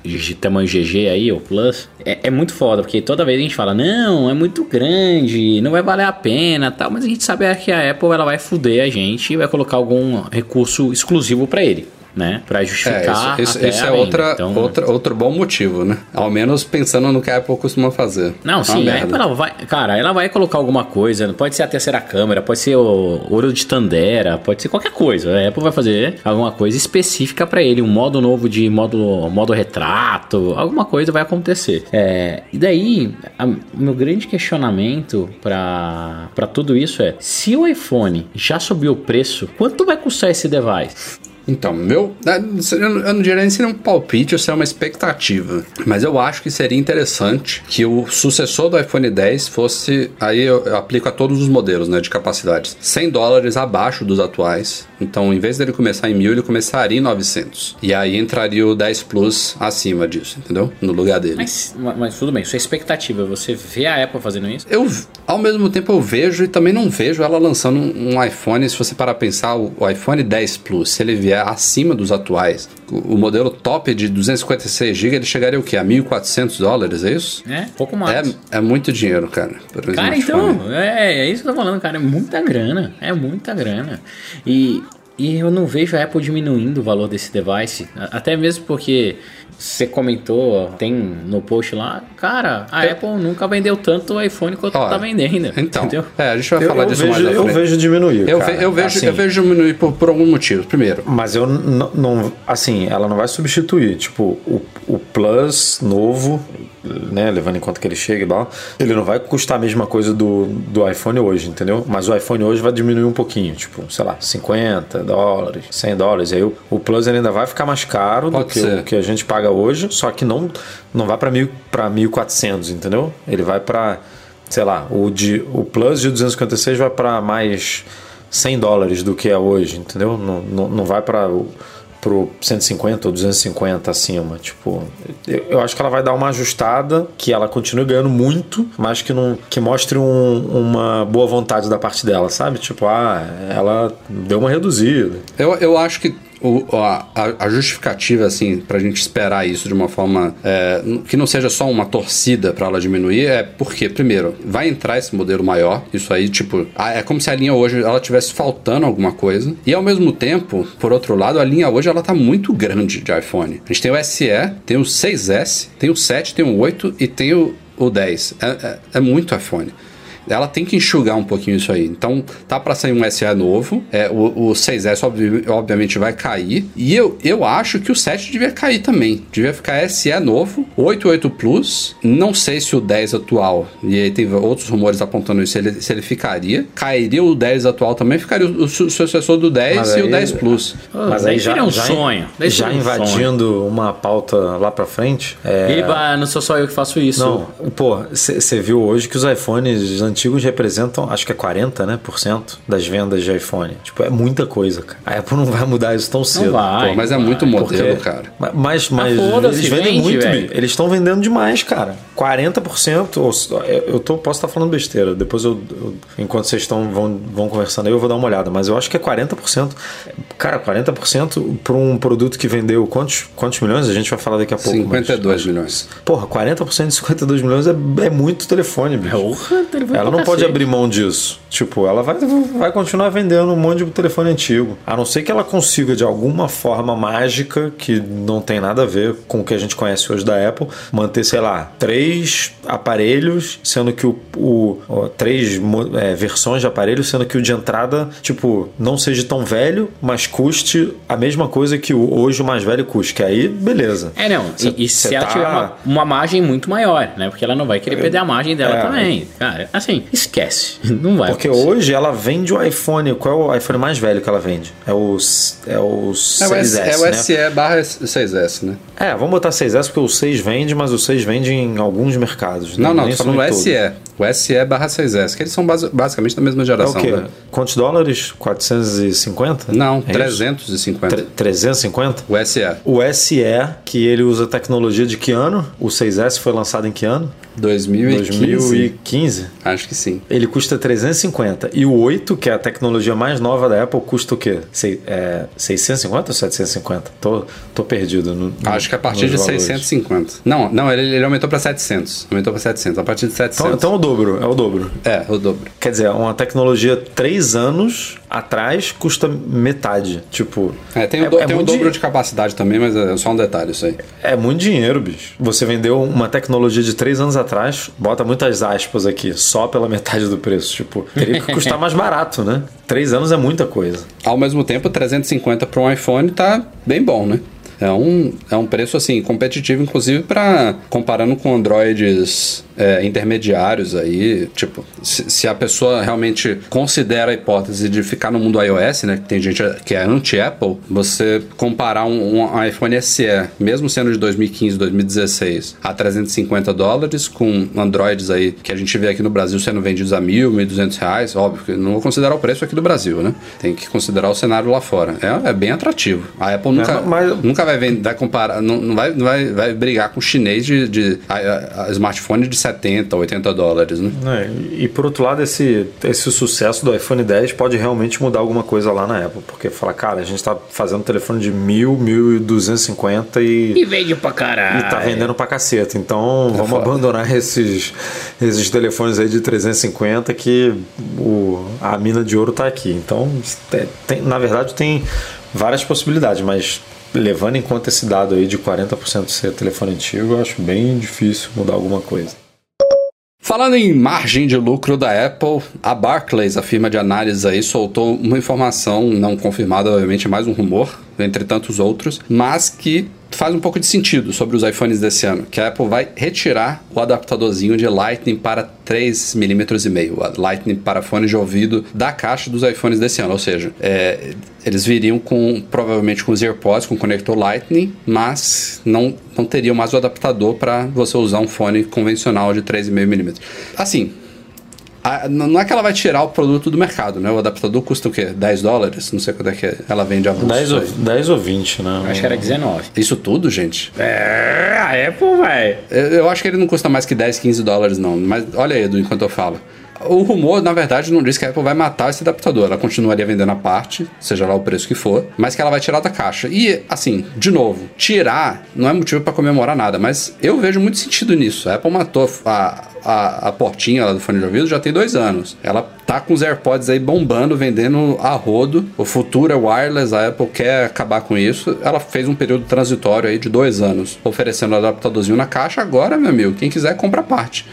B: de tamanho GG aí, o Plus, é, é, muito foda, porque toda vez a gente fala, não, é muito grande, não vai valer a pena tal, mas a gente sabe que a Apple ela vai fuder a gente e vai colocar algum recurso exclusivo para ele né? Para justificar.
A: É, isso, isso, isso é outra, então, outra, outro bom motivo, né? Ao menos pensando no que a Apple costuma fazer.
B: Não, é sim, a Apple ela vai. Cara, ela vai colocar alguma coisa. Pode ser a terceira câmera, pode ser o ouro de Tandera, pode ser qualquer coisa. A Apple vai fazer alguma coisa específica para ele, um modo novo de modo, modo retrato, alguma coisa vai acontecer. É, e daí, o meu grande questionamento para tudo isso é: se o iPhone já subiu o preço, quanto vai custar esse device?
A: Então, meu. Né, eu não diria nem se é um palpite ou se é uma expectativa. Mas eu acho que seria interessante que o sucessor do iPhone 10 fosse. Aí eu aplico a todos os modelos né, de capacidades. 100 dólares abaixo dos atuais. Então, em vez dele começar em 1000, ele começaria em 900. E aí entraria o 10 Plus acima disso, entendeu? No lugar dele.
B: Mas, mas tudo bem, sua expectativa, você vê a Apple fazendo isso?
A: Eu, ao mesmo tempo, eu vejo e também não vejo ela lançando um, iPhone. Se você parar a pensar, o iPhone 10 Plus, se ele vier é acima dos atuais. O, o modelo top de 256 GB ele chegaria o quê? A 1.400 dólares, é isso?
B: É, pouco mais.
A: É, é muito dinheiro, cara.
B: Cara, então, é, é isso que eu tô falando, cara. É muita grana. É muita grana. E e eu não vejo a Apple diminuindo o valor desse device. Até mesmo porque você comentou, tem no post lá, cara, a é. Apple nunca vendeu tanto o iPhone quanto Ó, tá vendendo.
A: Então, entendeu? É, a gente vai eu, falar
C: eu
A: disso
C: vejo,
A: mais
C: Eu vejo diminuir.
A: Eu,
C: cara.
A: Ve, eu, vejo, assim, eu vejo diminuir por, por algum motivo. Primeiro.
C: Mas eu não. Assim, ela não vai substituir. Tipo, o, o Plus novo, né, levando em conta que ele chega e tal, ele não vai custar a mesma coisa do, do iPhone hoje, entendeu? Mas o iPhone hoje vai diminuir um pouquinho, tipo, sei lá, 50 dólares, 100 dólares. Aí o, o Plus ainda vai ficar mais caro Pode do que ser. o que a gente paga hoje, só que não, não vai para 1400, entendeu? Ele vai para, sei lá, o, de, o Plus de 256 vai para mais 100 dólares do que é hoje, entendeu? Não, não, não vai para pro 150 ou 250 acima. Tipo, eu, eu, acho que ela vai dar uma ajustada, que ela continue ganhando muito, mas que não que mostre um, uma boa vontade da parte dela, sabe? Tipo, ah, ela deu uma reduzida.
A: Eu, eu acho que o, a, a, justificativa, assim, pra gente esperar isso de uma forma é, que não seja só uma torcida para ela diminuir é porque, primeiro, vai entrar esse modelo maior, isso aí, tipo, é como se a linha hoje ela tivesse faltando alguma coisa, e ao mesmo tempo, por outro lado, a linha hoje ela tá muito grande de iPhone. A gente tem o SE, tem o 6S, tem o 7, tem o 8 e tem o, o 10. É, é, é muito iPhone ela tem que enxugar um pouquinho isso aí. Então, tá para sair um SE novo, é, o, o 6S obvi obviamente vai cair, e eu, eu acho que o 7 devia cair também. Devia ficar SE novo, 88 Plus, não sei se o 10 atual, e aí tem outros rumores apontando isso, se ele, se ele ficaria. Cairia o 10 atual também, ficaria o, o sucessor do 10 e o 10 Plus.
B: Mas aí já é um já, sonho.
C: Já invadindo sonho. uma pauta lá para frente.
B: É... Iba, não sou só eu que faço isso.
C: Não, pô, você viu hoje que os iPhones antigos representam, acho que é 40, né, por cento das vendas de iPhone. Tipo, é muita coisa, cara. A Apple não vai mudar isso tão cedo. Não
B: vai,
A: Pô, mas é muito modelo, porque... cara.
C: Mas, mas ah, eles vendem vende, muito, véio. eles estão vendendo demais, cara. 40%, ou, eu tô, posso estar falando besteira, depois eu, eu enquanto vocês estão vão, vão conversando aí, eu vou dar uma olhada, mas eu acho que é 40%. Cara, 40% para um produto que vendeu quantos, quantos milhões? A gente vai falar daqui a pouco.
A: 52 mas, milhões.
C: Porra, 40% de 52 milhões é, é muito telefone, bicho.
B: Porra, telefone
C: Ela não pode abrir mão disso. Tipo, ela vai, vai continuar vendendo um monte de telefone antigo. A não ser que ela consiga, de alguma forma mágica, que não tem nada a ver com o que a gente conhece hoje da Apple, manter, sei lá, três aparelhos, sendo que o. o, três é, versões de aparelhos, sendo que o de entrada, tipo, não seja tão velho, mas custe a mesma coisa que o, hoje o mais velho custa. Que aí, beleza.
B: É, não. Cê, e, e se ela tiver uma, uma margem muito maior, né? Porque ela não vai querer perder a margem dela é, também. Cara, assim, esquece. Não vai.
C: Porque acontecer. hoje ela vende o iPhone. Qual é o iPhone mais velho que ela vende? É o, é o 6S.
A: É o, é o SE né? barra 6S, né?
C: É, vamos botar 6S porque o 6 vende, mas o 6 vende em alguns mercados.
A: Não, né? não, tô falando o SE. O SE barra 6S, que eles são basicamente da mesma geração. É o quê? Né?
C: Quantos dólares? 450?
A: Não, é 350.
C: 350?
A: O SE.
C: O SE, que ele usa tecnologia de que ano? O 6S foi lançado em que ano?
A: 2015.
C: 2015?
A: Acho que sim.
C: Ele custa 350. E o 8, que é a tecnologia mais nova da Apple, custa o quê? Sei, é, 650 ou 750? Tô, tô perdido. No,
A: Acho que a partir de valores. 650. Não, não ele, ele aumentou para 700. Aumentou para 700. A partir de 700.
C: Então, então o dobro. É o dobro.
A: É, o dobro.
C: Quer dizer, uma tecnologia 3 anos atrás custa metade. Tipo.
A: É, tem o, é, do, é tem o dobro de capacidade também, mas é só um detalhe isso aí.
C: É muito dinheiro, bicho. Você vendeu uma tecnologia de 3 anos atrás, bota muitas aspas aqui, só pela metade do preço. Tipo, teria que custar mais barato, né? Três anos é muita coisa.
A: Ao mesmo tempo, 350 para um iPhone tá bem bom, né? É um, é um preço assim competitivo, inclusive para comparando com Androids é, intermediários aí, tipo, se, se, a pessoa realmente considera a hipótese de ficar no mundo iOS, né, que tem gente que é anti-Apple, você comparar um, um, iPhone SE, mesmo sendo de 2015, 2016, a 350 dólares, com Androids aí que a gente vê aqui no Brasil sendo vendidos a mil, mil duzentos reais, óbvio que não vou considerar o preço aqui do Brasil, né? Tem que considerar o cenário lá fora. É, é bem atrativo. A Apple nunca, é, mas... nunca vai vai, vender, vai comparar, não, não, vai, não vai, vai brigar com o chinês de, de a, a smartphone de 70, 80 dólares, né?
C: É, e por outro lado, esse, esse sucesso do iPhone 10 pode realmente mudar alguma coisa lá na Apple, porque fala, cara, a gente está fazendo um telefone de 1000, 1250 e.
B: E vende pra caralho.
C: E tá vendendo pra caceta. Então é vamos foda. abandonar esses, esses telefones aí de 350 que o, a mina de ouro tá aqui. Então, tem, na verdade, tem várias possibilidades, mas levando em conta esse dado aí de 40% ser telefone antigo, eu acho bem difícil mudar alguma coisa.
A: Falando em margem de lucro da Apple, a Barclays, a firma de análise aí, soltou uma informação não confirmada, obviamente, mais um rumor, entre tantos outros, mas que faz um pouco de sentido sobre os iPhones desse ano, que a Apple vai retirar o adaptadorzinho de Lightning para 3 mm Lightning para fones de ouvido da caixa dos iPhones desse ano, ou seja, é, eles viriam com provavelmente com os AirPods com conector Lightning, mas não não teriam mais o adaptador para você usar um fone convencional de 3,5 mm. Assim, a, não é que ela vai tirar o produto do mercado, né? O adaptador custa o quê? 10 dólares? Não sei quanto é que ela vende a
C: 10 ou, 10 ou 20, né?
B: Acho que era 19.
A: Isso tudo, gente?
B: É, a Apple, vai.
A: Eu, eu acho que ele não custa mais que 10, 15 dólares, não. Mas olha aí, Edu, enquanto eu falo. O rumor, na verdade, não diz que a Apple vai matar esse adaptador. Ela continuaria vendendo a parte, seja lá o preço que for, mas que ela vai tirar da caixa. E, assim, de novo, tirar não é motivo para comemorar nada, mas eu vejo muito sentido nisso. A Apple matou a, a, a portinha lá do fone de ouvido já tem dois anos. Ela tá com os AirPods aí bombando, vendendo a rodo. O futuro é wireless, a Apple quer acabar com isso. Ela fez um período transitório aí de dois anos, oferecendo adaptadorzinho na caixa. Agora, meu amigo, quem quiser compra parte.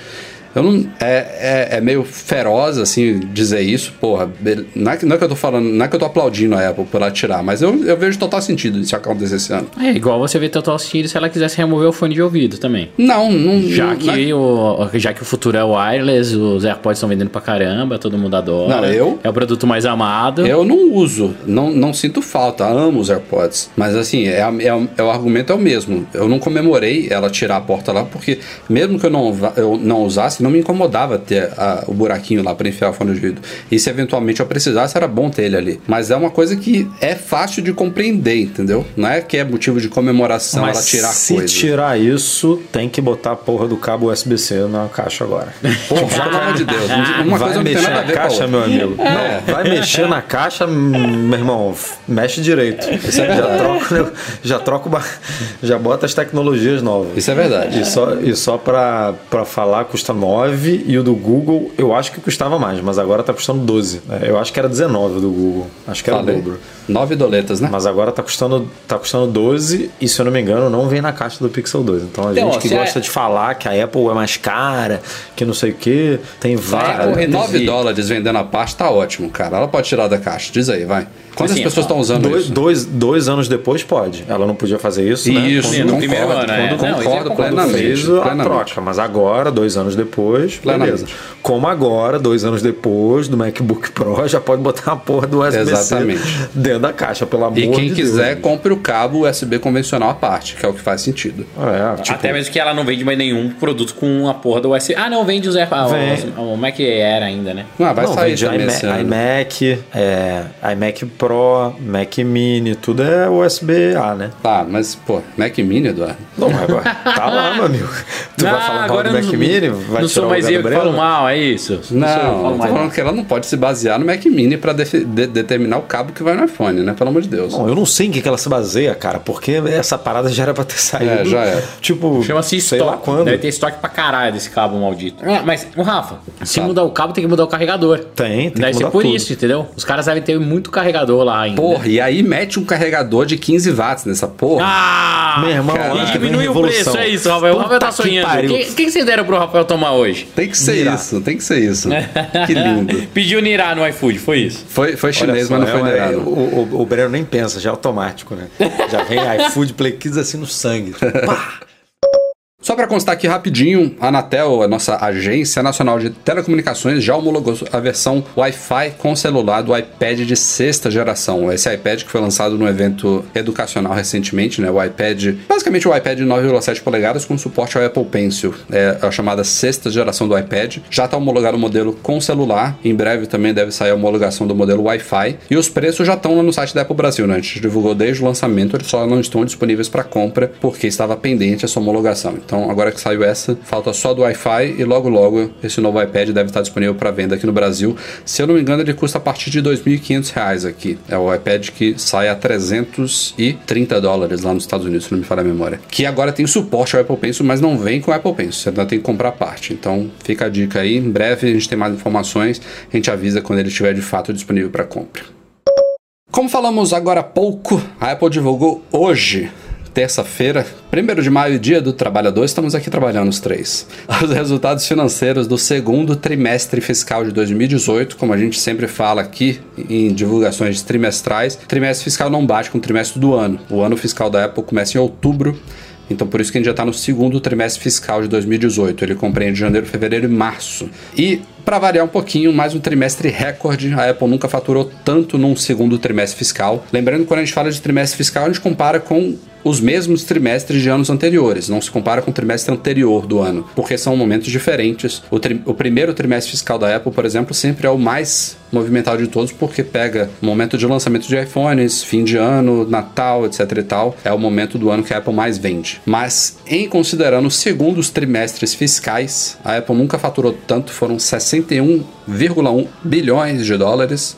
A: Eu não, é, é, é, meio feroz, assim, dizer isso, porra. Não é, não é, que eu tô falando, não é que eu tô aplaudindo a Apple por ela tirar, mas eu, eu vejo total sentido isso acontecer esse ano.
B: É, igual você vê total sentido se ela quisesse remover o fone de ouvido também.
A: Não, não.
B: Já,
A: não,
B: que,
A: não
B: o, já que o futuro é wireless, os AirPods estão vendendo pra caramba, todo mundo adora.
A: Não, eu.
B: É o produto mais amado.
A: Eu não uso, não, não sinto falta, amo os AirPods. Mas assim, é, é, é, o argumento é o mesmo. Eu não comemorei ela tirar a porta lá, porque mesmo que eu não, eu não usasse, não me incomodava ter a, o buraquinho lá para enfiar o fone de ouvido. E se eventualmente eu precisasse, era bom ter ele ali. Mas é uma coisa que é fácil de compreender, entendeu? Não é que é motivo de comemoração
C: Mas
A: ela tirar
C: se
A: coisa.
C: Se tirar isso, tem que botar a porra do cabo USB-C na caixa agora.
A: Porra, pelo amor de Deus. Uma
C: vai
A: coisa não
C: mexer
A: tem nada a
C: na
A: ver
C: caixa, meu amigo. É. Não, vai mexer na caixa, meu irmão, mexe direito.
A: Isso é
C: já troca, já troca, já bota as tecnologias novas.
A: Isso é verdade.
C: E só, e só pra, pra falar, custa 9 e o do Google eu acho que custava mais, mas agora tá custando 12. É, eu acho que era 19 do Google. Acho que era
A: Falei.
C: o dobro.
A: 9 doletas, né?
C: Mas agora tá custando, tá custando 12 e se eu não me engano não vem na caixa do Pixel 2. Então a
B: Então,
C: gente que
B: se
C: gosta
B: é-
C: de falar que a Apple é mais cara, que não sei o que, tem várias.
B: reduzir.
A: 9 dólares vendendo a parte tá ótimo, cara. Ela pode tirar da caixa. Diz aí, vai. Quantas
B: Assim,
A: pessoas estão usando
C: Dois,
A: isso?
C: dois, dois anos depois pode. Ela não podia fazer isso, né?
A: Isso,
C: Quando-
B: no primeiro
A: concordo,
B: ano, é.
A: quando-
B: Não, isso eu
A: concordo
B: concordo.
A: plenamente.
C: fez a
A: plenamente.
C: troca, mas agora, dois anos depois,
A: Plenamente.
C: beleza. Como agora, dois anos depois do MacBook Pro, já pode botar a porra do USB-C
A: Exatamente.
C: dentro da caixa, pelo amor
A: E quem
C: de
A: quiser,
C: Deus.
A: compre o cabo USB convencional à parte, que é o que faz sentido.
C: É, tipo,
B: Até mesmo que ela não vende mais nenhum produto com a porra do USB. Ah, não, vende AirPods.
C: Vem.
B: O, o Mac Air ainda, né?
A: Ah, vai
C: não,
A: sair
C: vende
A: também
C: iMac, iMac, é, iMac Pro, Mac Mini, tudo é USB-A, né?
A: Tá, mas, pô, Mac Mini, Eduardo?
C: Não, mas agora, tá lá, meu amigo. Tu vai falar mal do
B: eu
C: Mac
B: não,
C: Mini? Vai
B: não sou mais eu que falo mal, é isso? eu que
A: Não,
B: falo
A: eu tô
B: mal.
A: falando que ela não pode se basear no Mac Mini pra defi- de- determinar o cabo que vai no iPhone, né? Pelo amor de Deus.
C: Não, eu não sei em que, que ela se baseia, cara, porque essa parada já era pra ter saído.
A: É, já era.
C: Tipo,
B: Chama-se estoque.
C: lá quando.
B: Deve ter estoque pra caralho desse cabo maldito. Ah, mas, o Rafa, se
A: Tá.
B: mudar o cabo, tem que mudar o carregador.
C: Tem, tem
B: Deve
C: que
B: ser
C: mudar
B: por
C: tudo.
B: isso, entendeu? Os caras devem ter muito carregador lá ainda.
A: Porra, e aí mete um carregador de 15 watts nessa porra.
B: Ah!
C: Meu irmão, vem
B: diminui o preço, é isso, Rafael. O
C: Puta
B: Rafael tá
C: que
B: sonhando. O que, que, que vocês deram pro Rafael tomar hoje?
A: Tem que ser
C: Nirá.
A: isso, tem que ser isso. que lindo.
B: Pediu Nirá no iFood, foi isso?
A: Foi, foi chinês,
C: só,
A: mas não foi
C: é, é,
A: nerado.
C: o, o, o Breno nem pensa, já é automático, né? Já vem iFood Play Kids assim no sangue. Pá!
A: Só para constar aqui rapidinho, a Anatel, a nossa agência nacional de telecomunicações, já homologou a versão Wi-Fi com celular do iPad de sexta geração. Esse iPad que foi lançado no evento educacional recentemente, né? O iPad, basicamente o iPad de 9,7 polegadas com suporte ao Apple Pencil. É a chamada sexta geração do iPad. Já está homologado o modelo com celular. Em breve também deve sair a homologação do modelo Wi-Fi. E os preços já estão lá no site da Apple Brasil, né? A gente divulgou desde o lançamento, eles só não estão disponíveis para compra porque estava pendente essa homologação. Então, agora que saiu essa, falta só do Wi-Fi e logo logo esse novo iPad deve estar disponível para venda aqui no Brasil. Se eu não me engano, ele custa a partir de R$ 2.500 aqui. É o iPad que sai a 330 dólares lá nos Estados Unidos, se não me falha a memória. Que agora tem suporte ao Apple Pencil, mas não vem com o Apple Pencil. Você ainda tem que comprar parte. Então, fica a dica aí. Em breve a gente tem mais informações. A gente avisa quando ele estiver de fato disponível para compra. Como falamos agora há pouco, a Apple divulgou hoje terça-feira, 1 de maio, dia do trabalhador, estamos aqui trabalhando os três. Os resultados financeiros do segundo trimestre fiscal de 2018, como a gente sempre fala aqui em divulgações trimestrais, trimestre fiscal não bate com o trimestre do ano. O ano fiscal da Apple começa em outubro. Então, por isso que a gente já está no segundo trimestre fiscal de 2018. Ele compreende janeiro, fevereiro e março. E para variar um pouquinho, mais um trimestre recorde. A Apple nunca faturou tanto num segundo trimestre fiscal. Lembrando que quando a gente fala de trimestre fiscal, a gente compara com os mesmos trimestres de anos anteriores, não se compara com o trimestre anterior do ano, porque são momentos diferentes. O, tri o primeiro trimestre fiscal da Apple, por exemplo, sempre é o mais movimentado de todos, porque pega momento de lançamento de iPhones, fim de ano, Natal, etc e tal, é o momento do ano que a Apple mais vende. Mas, em considerando os segundos trimestres fiscais, a Apple nunca faturou tanto, foram 61,1 bilhões de dólares,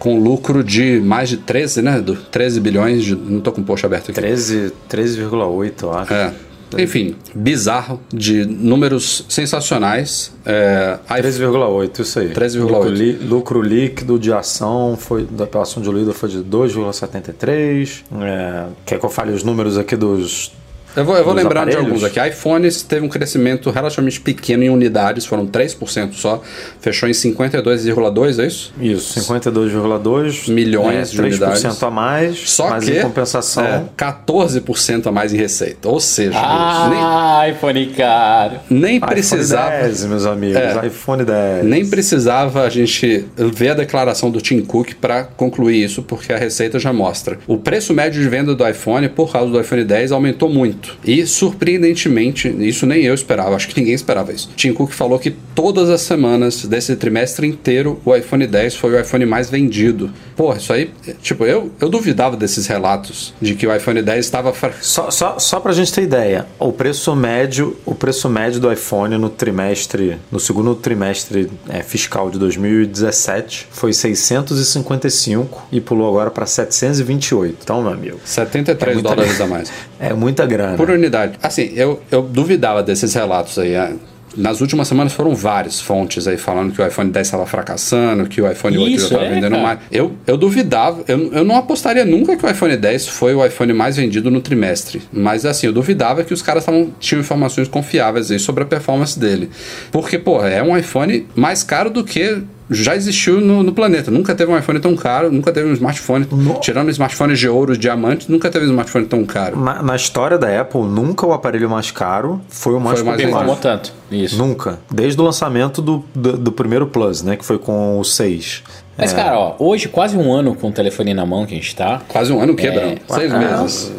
A: com lucro de mais de 13, né, Edu? 13 bilhões, de, não tô com o post aberto aqui.
C: 13, 13,8, eu acho.
A: É. Enfim, bizarro, de números sensacionais. É,
C: 13,8, isso aí.
A: 13,8.
C: Lucro, lucro, líquido de ação foi da ação diluída foi de 2,73. É, quer que eu fale os números aqui dos
A: eu vou, eu vou lembrando aparelhos. de alguns aqui. iPhones teve um crescimento relativamente pequeno em unidades, foram 3% só. Fechou em 52,2, é isso?
C: Isso, 52,2
A: milhões é, de 3% unidades.
C: 3% a mais,
A: só
C: mas
A: que
C: em compensação. É,
A: 14% a mais em receita. Ou seja,
B: ah, nem, iPhone caro.
A: Nem precisava.
C: iPhone 10, meus amigos, é, iPhone 10.
A: Nem precisava a gente ver a declaração do Tim Cook para concluir isso, porque a receita já mostra. O preço médio de venda do iPhone, por causa do iPhone 10, aumentou muito muito. E surpreendentemente, isso nem eu esperava, acho que ninguém esperava isso. Tim Cook falou que todas as semanas desse trimestre inteiro o iPhone 10 foi o iPhone mais vendido. Porra, isso aí, tipo, eu, eu duvidava desses relatos de que o iPhone 10 estava.
C: Só, só, só pra gente ter ideia, o preço médio, o preço médio do iPhone no trimestre, no segundo trimestre é, fiscal de 2017 foi 655 e pulou agora para 728. Então, meu amigo.
A: 73 é dólares a mais.
C: É muita grana.
A: Por unidade. Assim, eu, eu duvidava desses relatos aí. É. Nas últimas semanas foram várias fontes aí falando que o iPhone 10 estava fracassando, que o iPhone 8 estava é, vendendo cara. mais. Eu, eu duvidava, eu, eu não apostaria nunca que o iPhone 10 foi o iPhone mais vendido no trimestre. Mas assim, eu duvidava que os caras tavam, tinham informações confiáveis aí sobre a performance dele. Porque, porra, é um iPhone mais caro do que já existiu no, no, planeta. Nunca teve um iPhone tão caro, nunca teve um smartphone. No... Tirando smartphones de ouro, diamantes, nunca teve um smartphone tão caro.
C: Na, na, história da Apple, nunca o aparelho mais caro foi o mais
B: foi popular. Mais tanto. Isso.
C: Nunca. Desde o lançamento do, do, do, primeiro Plus, né? Que foi com o 6.
B: Mas, é... cara, ó, hoje, quase um ano com o telefone na mão que a gente tá.
A: Quase um ano quebrando. É... Seis meses.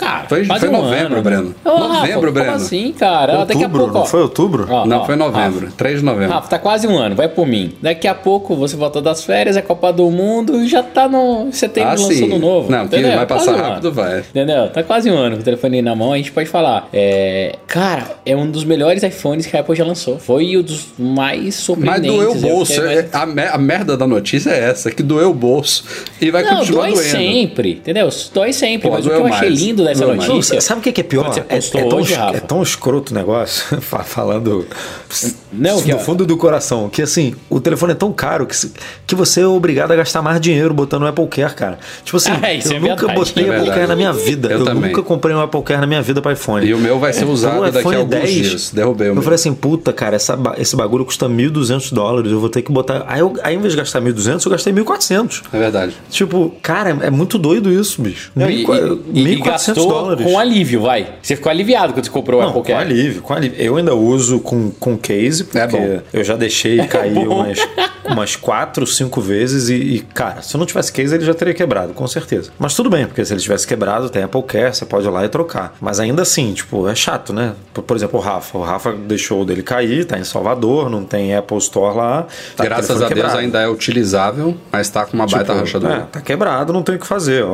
B: Cara,
A: foi, foi um novembro, ano. Breno.
B: Ô, novembro, Rafa, Breno. assim, cara?
C: Outubro, Daqui a pouco. Não foi outubro?
A: Ó, não, ó, foi novembro. Rafa, 3 de novembro.
B: Rafa, tá quase um ano, vai por mim. Daqui a pouco você volta das férias, é Copa do Mundo e já tá no setembro ah, lançando novo.
A: Não,
B: entendeu?
A: que vai passar um rápido, vai.
B: Entendeu? Tá quase um ano com o telefone na mão, a gente pode falar. É, cara, é um dos melhores iPhones que a Apple já lançou. Foi um dos mais surpreendentes.
A: Mas doeu o bolso. Mais... A, a, merda da notícia é essa, que doeu o bolso e vai não, continuar dói
B: doendo. sempre, entendeu? Dói sempre. Pô, mas o que eu achei lindo notícia...
C: Sabe o que é pior? É, é, tão, hoje, é tão escroto o negócio, falando não, que, no fundo do coração, que assim, o telefone é tão caro que, que você é obrigado a gastar mais dinheiro botando o Apple Care, cara. Tipo assim, ah, eu é nunca verdade, botei é Apple Care na minha vida. Eu, eu nunca comprei um Apple Care na minha vida para iPhone.
A: E o meu vai ser então, usado então, daqui a alguns 10, dias. Derrubei o
C: Eu
A: meu.
C: falei assim, puta, cara, essa, esse bagulho custa 1.200 dólares, eu vou ter que botar... Aí, eu, aí, ao invés de gastar 1.200, eu gastei 1.400.
A: É verdade.
C: Tipo, cara, é muito doido isso, bicho.
B: Não, 1.400 dólares. com alívio, vai. Você ficou aliviado quando você comprou
C: Não,
B: o Apple
C: com alívio, com alívio. Eu ainda uso com, com case,
A: É
C: porque
A: bom.
C: eu já deixei cair umas, umas quatro, cinco vezes e, e, cara, se eu não tivesse case, ele já teria quebrado, com certeza. Mas tudo bem, porque se ele tivesse quebrado, tem Apple Care, você pode ir lá e trocar. Mas ainda assim, tipo, é chato, né? Por, por exemplo, o Rafa. O Rafa deixou o dele cair, tá em Salvador, não tem Apple Store lá. Tá
A: Graças a Deus
C: quebrado.
A: ainda é utilizável, mas tá com uma baita
C: Tipo,
A: rachadura.
C: é, tá quebrado, não tem o que fazer.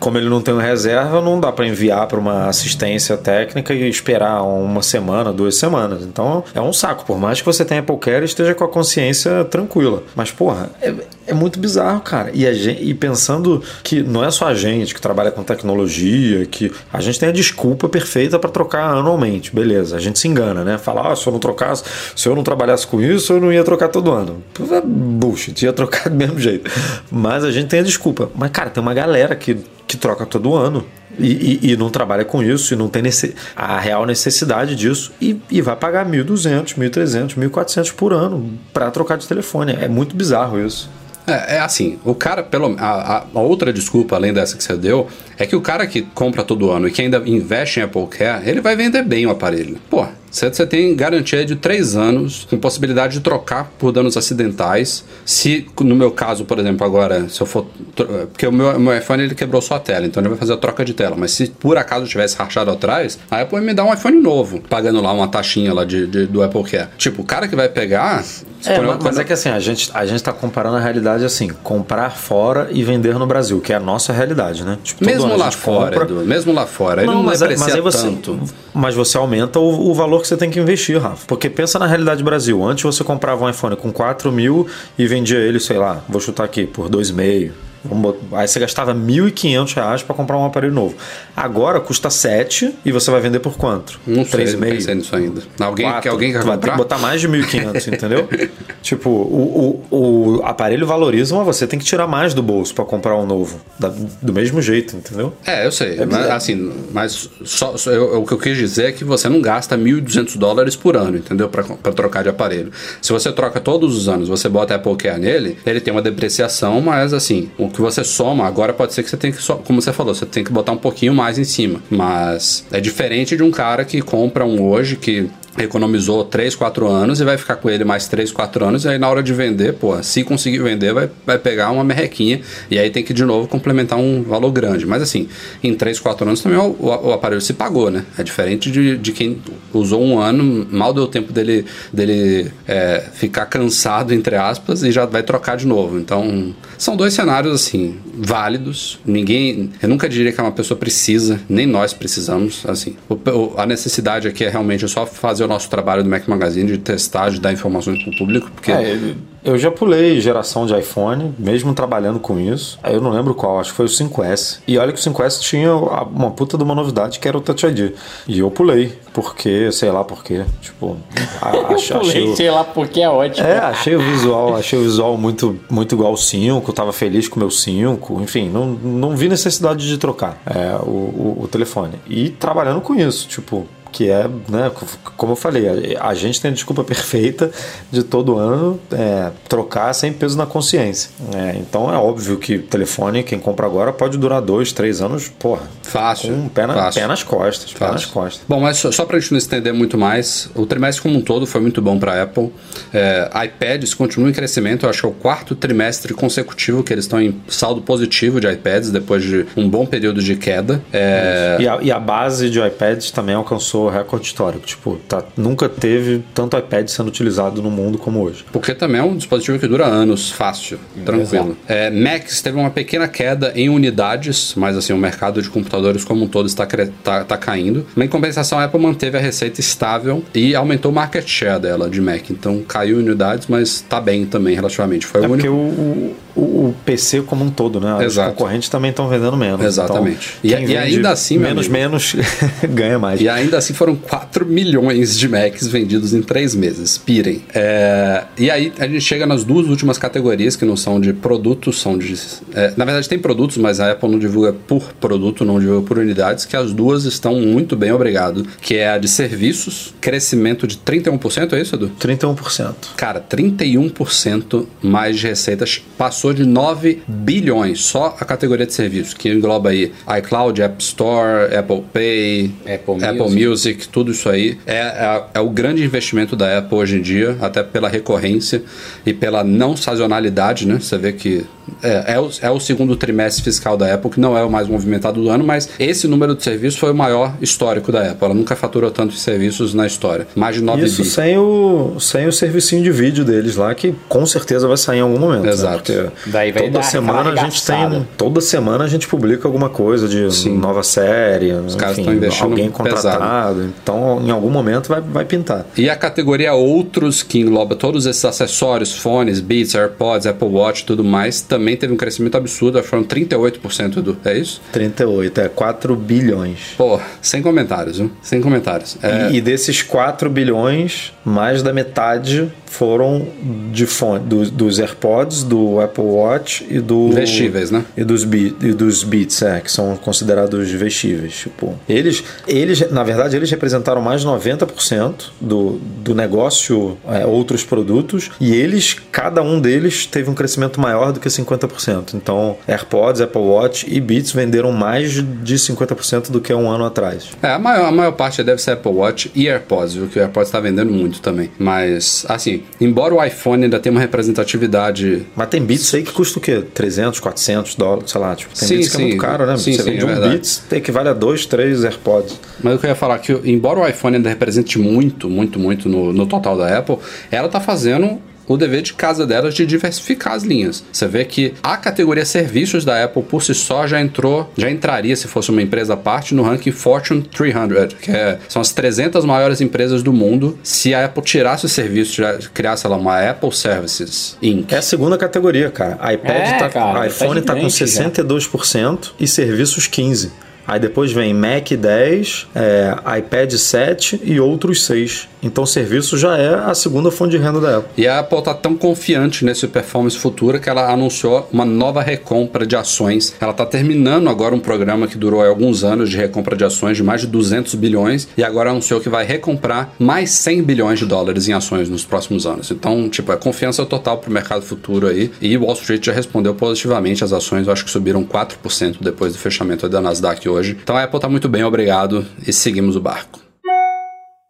C: Como ele não tem reserva, não dá para enviar para uma assistência técnica e esperar uma semana, duas semanas. Então é um saco. Por mais que você tenha Apple Care, esteja com a consciência tranquila. Mas, porra, é, é muito bizarro, cara. E, gente, e pensando que não é só a gente que trabalha com tecnologia, que a gente tem a desculpa perfeita para trocar anualmente. Beleza, a gente se engana, né? Fala, ah, se eu não trocasse, se eu não trabalhasse com isso, eu não ia trocar todo ano. Bullshit, ia trocar do mesmo jeito. Mas a gente tem a desculpa. Mas, cara, tem uma galera que, que troca todo ano. E, e, e não trabalha com isso e não tem nesse, a real necessidade disso e, e vai pagar 1.200, 1.300, 1.400 por ano para trocar de telefone. É muito bizarro isso.
A: É, é assim, o cara, pelo a, a- outra desculpa, além dessa que você deu, é que o cara que compra todo ano e que ainda investe em Apple Care, ele vai vender bem o aparelho. Pô, você você tem garantia de 3 anos, com possibilidade de trocar por danos acidentais. Se, no meu caso, por exemplo, agora, se eu for. tro- Porque o meu, meu iPhone ele quebrou só a tela, então ele vai fazer a troca de tela. Mas se por acaso tivesse rachado atrás, a Apple me dá um iPhone novo, pagando lá uma taxinha lá de, de- do Apple Care. Tipo, o cara que vai pegar.
C: É, mas,
A: quando
C: mas é que assim, a gente, a gente tá comparando a realidade assim, comprar fora e vender no Brasil, que é a nossa realidade, né? Tipo,
A: Mesmo lá fora,
C: compra-
A: Edu, mesmo lá fora, ele não,
C: mas,
A: deprecia
C: mas aí você,
A: tanto.
C: Mas você aumenta o, o valor que você tem que investir, Rafa. Porque pensa na realidade do Brasil. Antes você comprava um iPhone com 4 mil e vendia ele, sei lá, vou chutar aqui, por 2,5. Vamos botar- Aí você gastava 1.500 reais para comprar um aparelho novo. Agora custa 7 e você vai vender por quanto?
A: Não sei, não
C: 3,5?
A: pensei nisso ainda. Alguém, que alguém
C: vai ter
A: comprar?
C: que botar mais de 1.500, entendeu? tipo, o, o, o aparelho valoriza, mas você tem que tirar mais do bolso para comprar um novo. Da- do mesmo jeito, entendeu?
A: É, eu sei. mas,
C: bizarro.
A: assim, mas só, só- eu- o que eu quis dizer é que você não gasta 1.200 dólares por ano, entendeu? Pra trocar de aparelho. Se você troca todos os anos, você bota Apple Care nele, ele tem uma depreciação, mas assim, o que você soma, agora pode ser que você tenha que, como você falou, você tem que botar um pouquinho mais em cima. Mas é diferente de um cara que compra um hoje que economizou 3, 4 anos e vai ficar com ele mais 3, 4 anos, e aí na hora de vender, pô, se conseguir vender, vai, vai pegar uma merrequinha, e aí tem que de novo complementar um valor grande. Mas assim, em 3, 4 anos também o, o- o aparelho se pagou, né? É diferente de, de quem usou um ano, mal deu tempo dele, dele é, ficar cansado, entre aspas, e já vai trocar de novo. Então, são dois cenários, assim, válidos. Ninguém, eu nunca diria que uma pessoa precisa, nem nós precisamos, assim. O- a necessidade aqui é realmente só fazer o nosso trabalho do Mac Magazine de testar, de dar informações para o público, porque
C: É, eu já pulei geração de iPhone, mesmo trabalhando com isso. Aí Eu não lembro qual, acho que foi o 5S. E olha que o 5S tinha uma puta de uma novidade que era o Touch ID. E eu pulei, porque, sei lá por quê. Tipo, a- ach- achei. o-
B: sei lá porque é ótimo.
C: É, achei o visual, achei o visual muito, muito igual ao 5, tava feliz com o meu 5, enfim, não, não vi necessidade de trocar é, o, o, o telefone. E trabalhando com isso, tipo, que é, né, como eu falei, a, gente tem a desculpa perfeita de todo ano é, trocar sem peso na consciência. É, então é óbvio que telefone, quem compra agora, pode durar dois, três anos, porra,
A: fácil.
C: com um pé, na-
A: fácil.
C: pé nas costas, pé nas
A: Fácil.
C: costas.
A: Bom, mas só, só para a gente não estender muito mais, o trimestre como um todo foi muito bom para a Apple. É, iPads continuam em crescimento, eu acho que é o quarto trimestre consecutivo que eles estão em saldo positivo de iPads depois de um bom período de queda. É,
C: E a, e a base de iPads também alcançou recorde histórico. Tipo, tá, nunca teve tanto iPad sendo utilizado no mundo como hoje.
A: Porque também é um dispositivo que dura anos, fácil, tranquilo. É, Macs teve uma pequena queda em unidades, mas assim, o mercado de computadores como um todo está, tá, tá caindo. Mas, em compensação, a Apple manteve a receita estável e aumentou o market share dela de Mac. Então caiu em unidades, mas tá bem também relativamente. Foi
C: É
A: o
C: porque
A: único.
C: o, o, o PC como um todo, né? Os
A: Exato.
C: concorrentes também estão vendendo menos.
A: Exatamente.
C: Então,
A: E- e ainda assim,
C: menos,
A: amigo-
C: menos ganha mais.
A: E ainda assim foram 4 milhões de Macs vendidos em 3 meses. Pirem. É, e aí a gente chega nas duas últimas categorias, que não são de produtos, são de. é, na verdade, tem produtos, mas a Apple não divulga por produto, não divulga por unidades, que as duas estão muito bem, obrigado. Que é a de serviços, crescimento de 31%, é isso, Edu?
C: 31%.
A: Cara, 31% mais de receitas passou passou de 9 bilhões, só a categoria de serviços, que engloba aí iCloud, App Store, Apple Pay,
B: Apple
A: Apple
B: Music.
A: Music, tudo isso aí. É, é, é o grande investimento da Apple hoje em dia, até pela recorrência e pela não sazonalidade, né? Você vê que é, é, o, é o segundo trimestre fiscal da Apple, que não é o mais movimentado do ano, mas esse número de serviços foi o maior histórico da Apple. Ela nunca faturou tanto de serviços na história. Mais de 9
C: Isso
A: bi.
C: sem o, sem o servicinho de vídeo deles lá, que com certeza vai sair em algum momento. né?
B: Daí vai
C: toda
B: dar
C: semana a gente tem. Toda semana a gente publica alguma coisa de nova série. Os
A: caras estão
C: alguém
A: pesado.
C: contratado. Então, em algum momento vai, vai pintar.
A: E a categoria outros, que engloba todos esses acessórios, fones, Beats, AirPods, Apple Watch e tudo mais, também teve um crescimento absurdo, foram 38% do. É isso?
C: 38, é 4 bilhões.
A: Pô, sem comentários, viu? Sem comentários. É,
C: E, e desses 4 bilhões, mais da metade foram de fone, do- dos AirPods, do Apple Watch e do.
A: Vestíveis, né?
C: E dos, Be- e dos Beats, é, que são considerados vestíveis. Tipo, eles, eles, na verdade, eles representaram mais de 90% do, do negócio é, outros produtos e eles, cada um deles, teve um crescimento maior do que 50%. Então, AirPods, Apple Watch e Beats venderam mais de 50% do que um ano atrás.
A: É, a maior, a maior parte deve ser Apple Watch e AirPods, viu? Que o AirPods está vendendo muito também. Mas, assim, embora o iPhone ainda tenha uma representatividade.
C: Mas tem Beats aí que custa o quê? 300, 400 dólares, sei lá. Tipo, tem
A: Sim,
C: Beats que é
A: sim.
C: muito caro, né?
A: Sim,
C: Você
A: sim,
C: vende
A: é
C: um
A: verdade.
C: Beats, equivale a dois, três AirPods.
A: Mas eu queria falar que, embora o iPhone ainda represente muito, muito, muito no, no total da Apple, ela tá fazendo o dever de casa delas de diversificar as linhas. Você vê que a categoria serviços da Apple por si só já entrou, já entraria se fosse uma empresa à parte no ranking Fortune 300, que é- são as 300 maiores empresas do mundo. Se a Apple tirasse os serviços, já criasse lá uma Apple Services Inc.
C: É a segunda categoria, cara. iPad
B: É,
C: tá,
B: cara,
C: iPhone
B: tá
C: tá com
B: gigante já.
C: 62% e serviços 15%. Aí depois vem Mac 10, é, iPad 7 e outros 6. Então serviço já é a segunda fonte de renda da Apple.
A: E a Apple está tão confiante nesse performance futura que ela anunciou uma nova recompra de ações. Ela está terminando agora um programa que durou alguns anos de recompra de ações de mais de 200 bilhões e agora anunciou que vai recomprar mais 100 bilhões de dólares em ações nos próximos anos. Então, tipo, é confiança total para o mercado futuro aí. E Wall Street já respondeu positivamente as ações, eu acho que subiram 4% depois do fechamento da Nasdaq hoje. Então a Apple está muito bem, obrigado e seguimos o barco.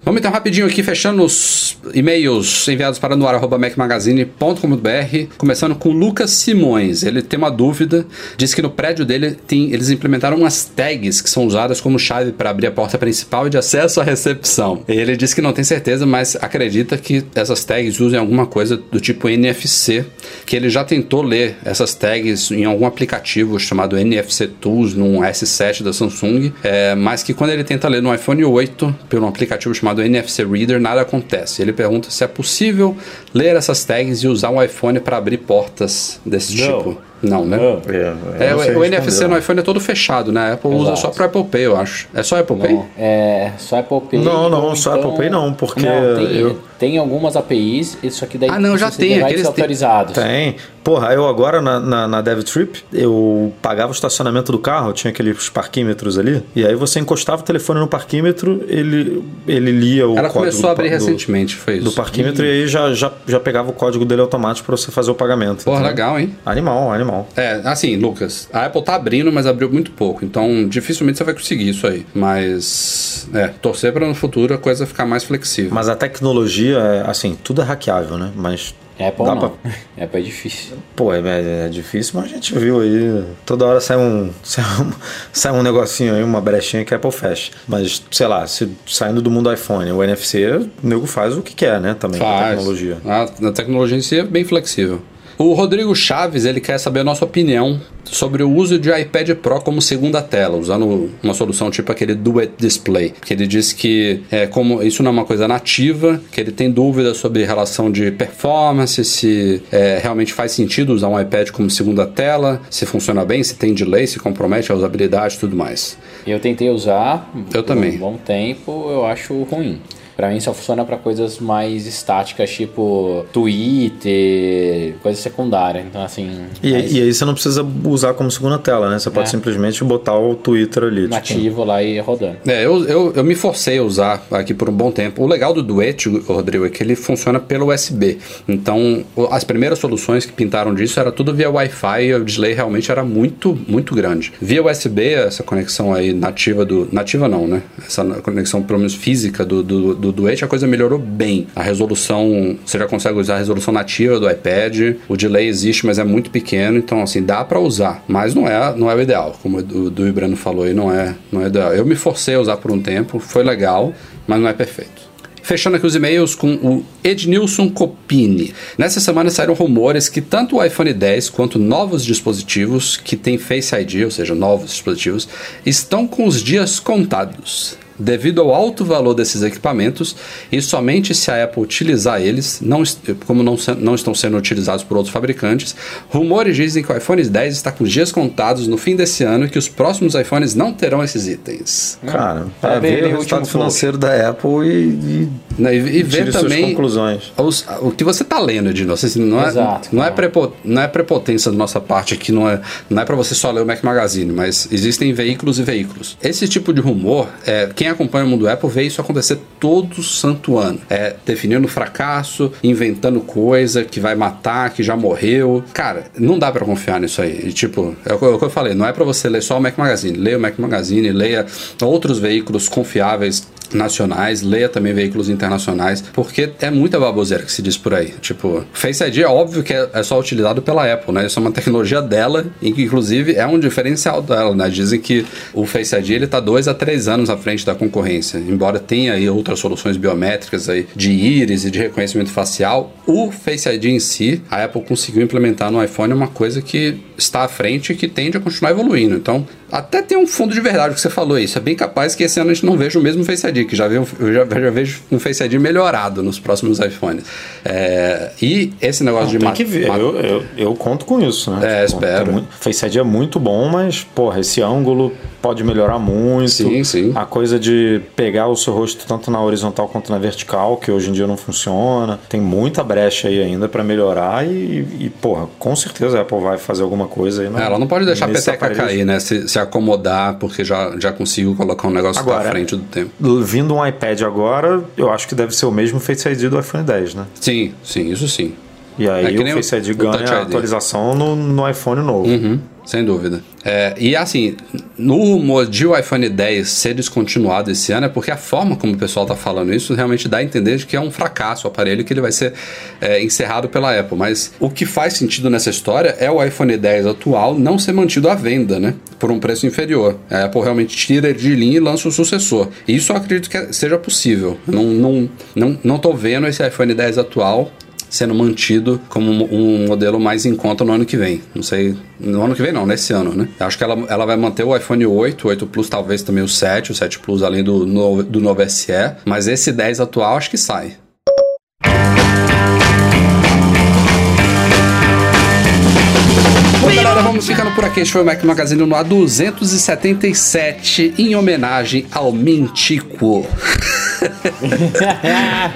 A: Vamos então rapidinho aqui, fechando os e-mails enviados para noar.mecmagazine.com.br, começando com Lucas Simões. Ele tem uma dúvida, diz que no prédio dele tem, eles implementaram umas tags que são usadas como chave para abrir a porta principal e de acesso à recepção. Ele diz que não tem certeza, mas acredita que essas tags usem alguma coisa do tipo NFC, que ele já tentou ler essas tags em algum aplicativo chamado NFC Tools, num S7 da Samsung, é, mas que quando ele tenta ler no iPhone 8, pelo aplicativo chamado NFC Reader, nada acontece. Ele pergunta se é possível ler essas tags e usar um iPhone para abrir portas desse
B: Não.
A: tipo. Não, né?
B: Não.
C: É,
A: É,
C: sei
A: o, NFC no iPhone é todo fechado, né? A Apple usa
B: Exato.
A: só pro Apple Pay, eu acho. É só Apple Pay?
B: Não, é só Apple Pay.
C: Não, não,
B: ou
C: só Apple Pay não, porque
B: Não, tem,
C: eu-
B: tem algumas APIs, isso aqui daí
A: Ah, não, já tem, aqueles tem-
B: autorizados.
C: Tem. Porra, eu agora na, na, na DevTrip, eu pagava o estacionamento do carro, tinha aqueles parquímetros ali, e aí você encostava o telefone no parquímetro, ele, ele lia o
A: Ela
C: código
A: começou a abrir
C: do-
A: recentemente, foi isso.
C: do parquímetro e aí já, já, já pegava o código dele automático pra você fazer o pagamento.
A: Porra,
C: entendeu?
A: legal, hein?
C: Animal, animal.
A: É, assim, Lucas, a Apple tá abrindo, mas abriu muito pouco. Então, dificilmente você vai conseguir isso aí. Mas, é, torcer para no futuro a coisa ficar mais flexível.
C: Mas a tecnologia, é, assim, tudo é hackeável, né? Mas
B: Apple
C: Dá
B: não.
C: pra-
B: Apple é difícil.
C: Pô, é, é difícil, mas a gente viu aí. Toda hora sai um, sai um, sai um negocinho aí, uma brechinha que a Apple fecha. Mas, sei lá, se saindo do mundo iPhone, o NFC, o nego faz o que quer, né? Também com a
A: Faz.
C: tecnologia.
A: A, a tecnologia em si é bem flexível. O Rodrigo Chaves, ele quer saber a nossa opinião sobre o uso de iPad Pro como segunda tela, usando uma solução tipo aquele Duet Display, que ele diz que é, como isso não é uma coisa nativa, que ele tem dúvidas sobre relação de performance, se é, realmente faz sentido usar um iPad como segunda tela, se funciona bem, se tem delay, se compromete a usabilidade e tudo mais.
B: Eu tentei usar
A: Eu
B: por
A: também.
B: um bom tempo, eu acho ruim. Pra mim só funciona para coisas mais estáticas, tipo Twitter, coisa secundária. Então, assim.
C: E, mas... e, aí você não precisa usar como segunda tela, né? Você pode é. simplesmente botar o Twitter ali.
B: Tipo. Nativo tipo... lá e rodando.
A: É, eu, eu, eu me forcei a usar aqui por um bom tempo. O legal do Duet, Rodrigo, é que ele funciona pelo USB. Então, as primeiras soluções que pintaram disso era tudo via Wi-Fi e o delay realmente era muito, muito grande. Via USB, essa conexão aí nativa do. Nativa não, né? Essa conexão, pelo menos física do, do, do Duet, a coisa melhorou bem. A resolução, você já consegue usar a resolução nativa do iPad, o delay existe, mas é muito pequeno, então assim, dá para usar, mas não é, não é o ideal, como o do Ibrano falou aí, não é, não é ideal. Eu me forcei a usar por um tempo, foi legal, mas não é perfeito. Fechando aqui os e-mails com o Ednilson Copini. Nessa semana saíram rumores que tanto o iPhone 10 quanto novos dispositivos que têm Face ID, ou seja, novos dispositivos, estão com os dias contados devido ao alto valor desses equipamentos e somente se a Apple utilizar eles, não, como não, não estão sendo utilizados por outros fabricantes, rumores dizem que o iPhone 10 está com dias contados no fim desse ano e que os próximos iPhones não terão esses itens.
C: Cara, para ver o resultado financeiro da Apple e, e,
A: né, e, e ver também conclusões. Os, o que você está lendo, Edino. Assim, não, é, Exato, não, é prepo, não é prepotência da nossa parte aqui, não é, não é para você só ler o Mac Magazine, mas existem veículos e veículos. Esse tipo de rumor, é, quem acompanha o mundo Apple vê isso acontecer todo santo ano. É, definindo fracasso, inventando coisa que vai matar, que já morreu. Cara, não dá para confiar nisso aí. E, tipo, é o que eu falei, não é para você ler só o Mac Magazine. Leia o Mac Magazine, leia outros veículos confiáveis nacionais, leia também veículos internacionais, porque é muita baboseira que se diz por aí. Tipo, Face ID é óbvio que é, é só utilizado pela Apple, né? Isso é uma tecnologia dela e que inclusive é um diferencial dela, né? Dizem que o Face ID ele tá dois a três anos à frente da concorrência, embora tenha aí outras soluções biométricas aí de íris e de reconhecimento facial, o Face ID em si, a Apple conseguiu implementar no iPhone uma coisa que está à frente e que tende a continuar evoluindo. Então, até tem um fundo de verdade que você falou isso. É bem capaz que esse ano a gente não veja o mesmo Face ID, que já, veio, eu já, já vejo um Face ID melhorado nos próximos iPhones. É, e esse negócio
C: não,
A: de...
C: Tem que ver, eu, eu, eu, conto com isso, né?
A: É, tipo, espero.
C: Muito, Face ID é muito bom, mas, porra, esse ângulo pode melhorar muito.
A: Sim, sim.
C: A coisa de pegar o seu rosto tanto na horizontal quanto na vertical, que hoje em dia não funciona. Tem muita brecha aí ainda para melhorar e, e, porra, com certeza a Apple vai fazer alguma coisa aí.
A: No, é, ela não pode deixar a peteca cair, né? Se, se acomodar, porque já, já conseguiu colocar um negócio agora, à frente do tempo.
C: Vindo um iPad agora, eu acho que deve ser o mesmo Face ID do iPhone 10, né?
A: Sim, sim, isso sim.
C: E aí é o Face ID ganha a atualização no, no iPhone novo.
A: Uhum. Sem dúvida. É, e assim, no rumor de o iPhone 10 ser descontinuado esse ano é porque a forma como o pessoal está falando isso realmente dá a entender de que é um fracasso o aparelho que ele vai ser é, encerrado pela Apple. Mas o que faz sentido nessa história é o iPhone 10 atual não ser mantido à venda, né? Por um preço inferior. A Apple realmente tira ele de linha e lança o sucessor. E isso eu acredito que seja possível. Não, não, não, não tô vendo esse iPhone 10 atual sendo mantido como um modelo mais em conta no ano que vem. Não sei, no ano que vem não, nesse ano, né? Acho que ela, ela vai manter o iPhone 8, o 8 Plus talvez também o 7, o 7 Plus além do, no, do novo SE, mas esse 10 atual acho que sai. Galera, vamos ficando por aqui. Este foi o Mac Magazine no A277, em homenagem ao Mintico.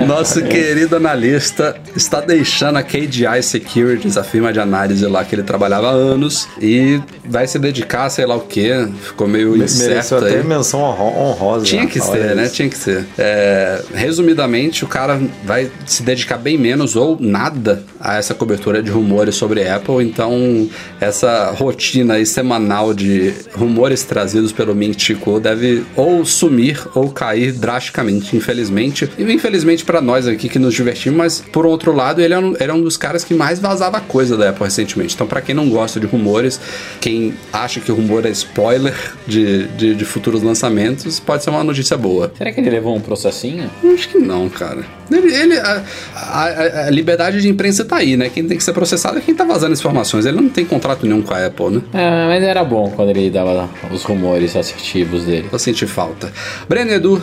A: Nosso querido analista está deixando a KDI Securities, a firma de análise lá que ele trabalhava há anos, e vai se dedicar, sei lá o que. Ficou meio Me, incerto
C: aí. até menção honrosa.
A: Tinha que ser, né? Tinha que ser. É, resumidamente, o cara vai se dedicar bem menos ou nada a essa cobertura de rumores sobre Apple. Então, essa rotina aí semanal de rumores trazidos pelo Mintico deve ou sumir ou cair drasticamente infelizmente. E infelizmente para nós aqui que nos divertimos, mas por outro lado, ele era é um, era um dos caras que mais vazava coisa da Apple recentemente. Então, para quem não gosta de rumores, quem acha que o rumor é spoiler de, de, de, futuros lançamentos, pode ser uma notícia boa.
B: Será que ele levou um processinho?
A: Acho que não, cara. Ele, ele a, a, a, liberdade de imprensa tá aí, né? Quem tem que ser processado é quem tá vazando informações. Ele não tem contrato nenhum com a Apple, né?
B: É, mas era bom quando ele dava os rumores assertivos dele.
A: Eu senti falta. Breno Edu,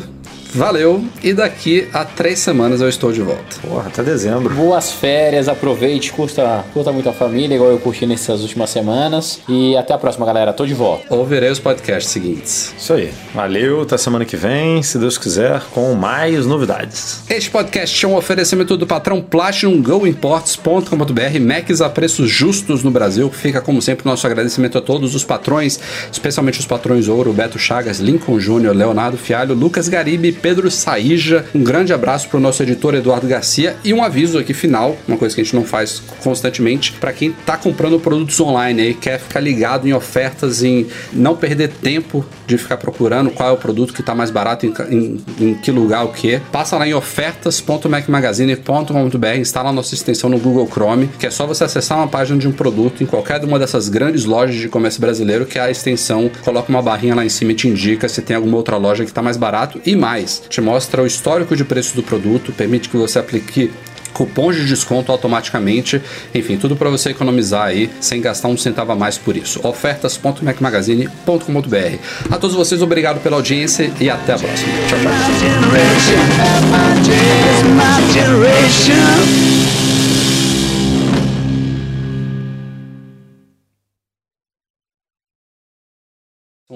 A: Valeu. E daqui a três semanas eu estou de volta.
C: Porra, até dezembro.
B: Boas férias, aproveite, curta, curta muito a família, igual eu curti nessas últimas semanas. E até a próxima, galera. Tô de volta.
A: Ouvirei os podcasts seguintes.
C: Isso aí. Valeu, até semana que vem, se Deus quiser, com mais novidades.
A: Este podcast é um oferecimento do patrão Platinum Go Imports.com.br, Macs a preços justos no Brasil. Fica, como sempre, nosso agradecimento a todos os patrões, especialmente os patrões Ouro, Beto Chagas, Lincoln Júnior, Leonardo Fialho, Lucas Garibe, Pedro Saíja. Um grande abraço para o nosso editor Eduardo Garcia e um aviso aqui final, uma coisa que a gente não faz constantemente, para quem está comprando produtos online e quer ficar ligado em ofertas, em não perder tempo de ficar procurando qual é o produto que está mais barato, em, em, em, que lugar, o que. Passa lá em ofertas.macmagazine.com.br, instala a nossa extensão no Google Chrome, que é só você acessar uma página de um produto em qualquer uma dessas grandes lojas de comércio brasileiro, que a extensão coloca uma barrinha lá em cima e te indica se tem alguma outra loja que está mais barato e mais. Te mostra o histórico de preço do produto, permite que você aplique cupons de desconto automaticamente, enfim, tudo para você economizar aí sem gastar um centavo a mais por isso. ofertas.macmagazine.com.br. A todos vocês, obrigado pela audiência e até a próxima. Tchau, tchau.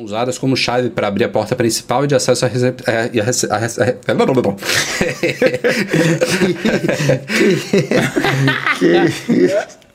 A: Usadas como chave para abrir a porta principal e de acesso a, rece... É, que... que... que...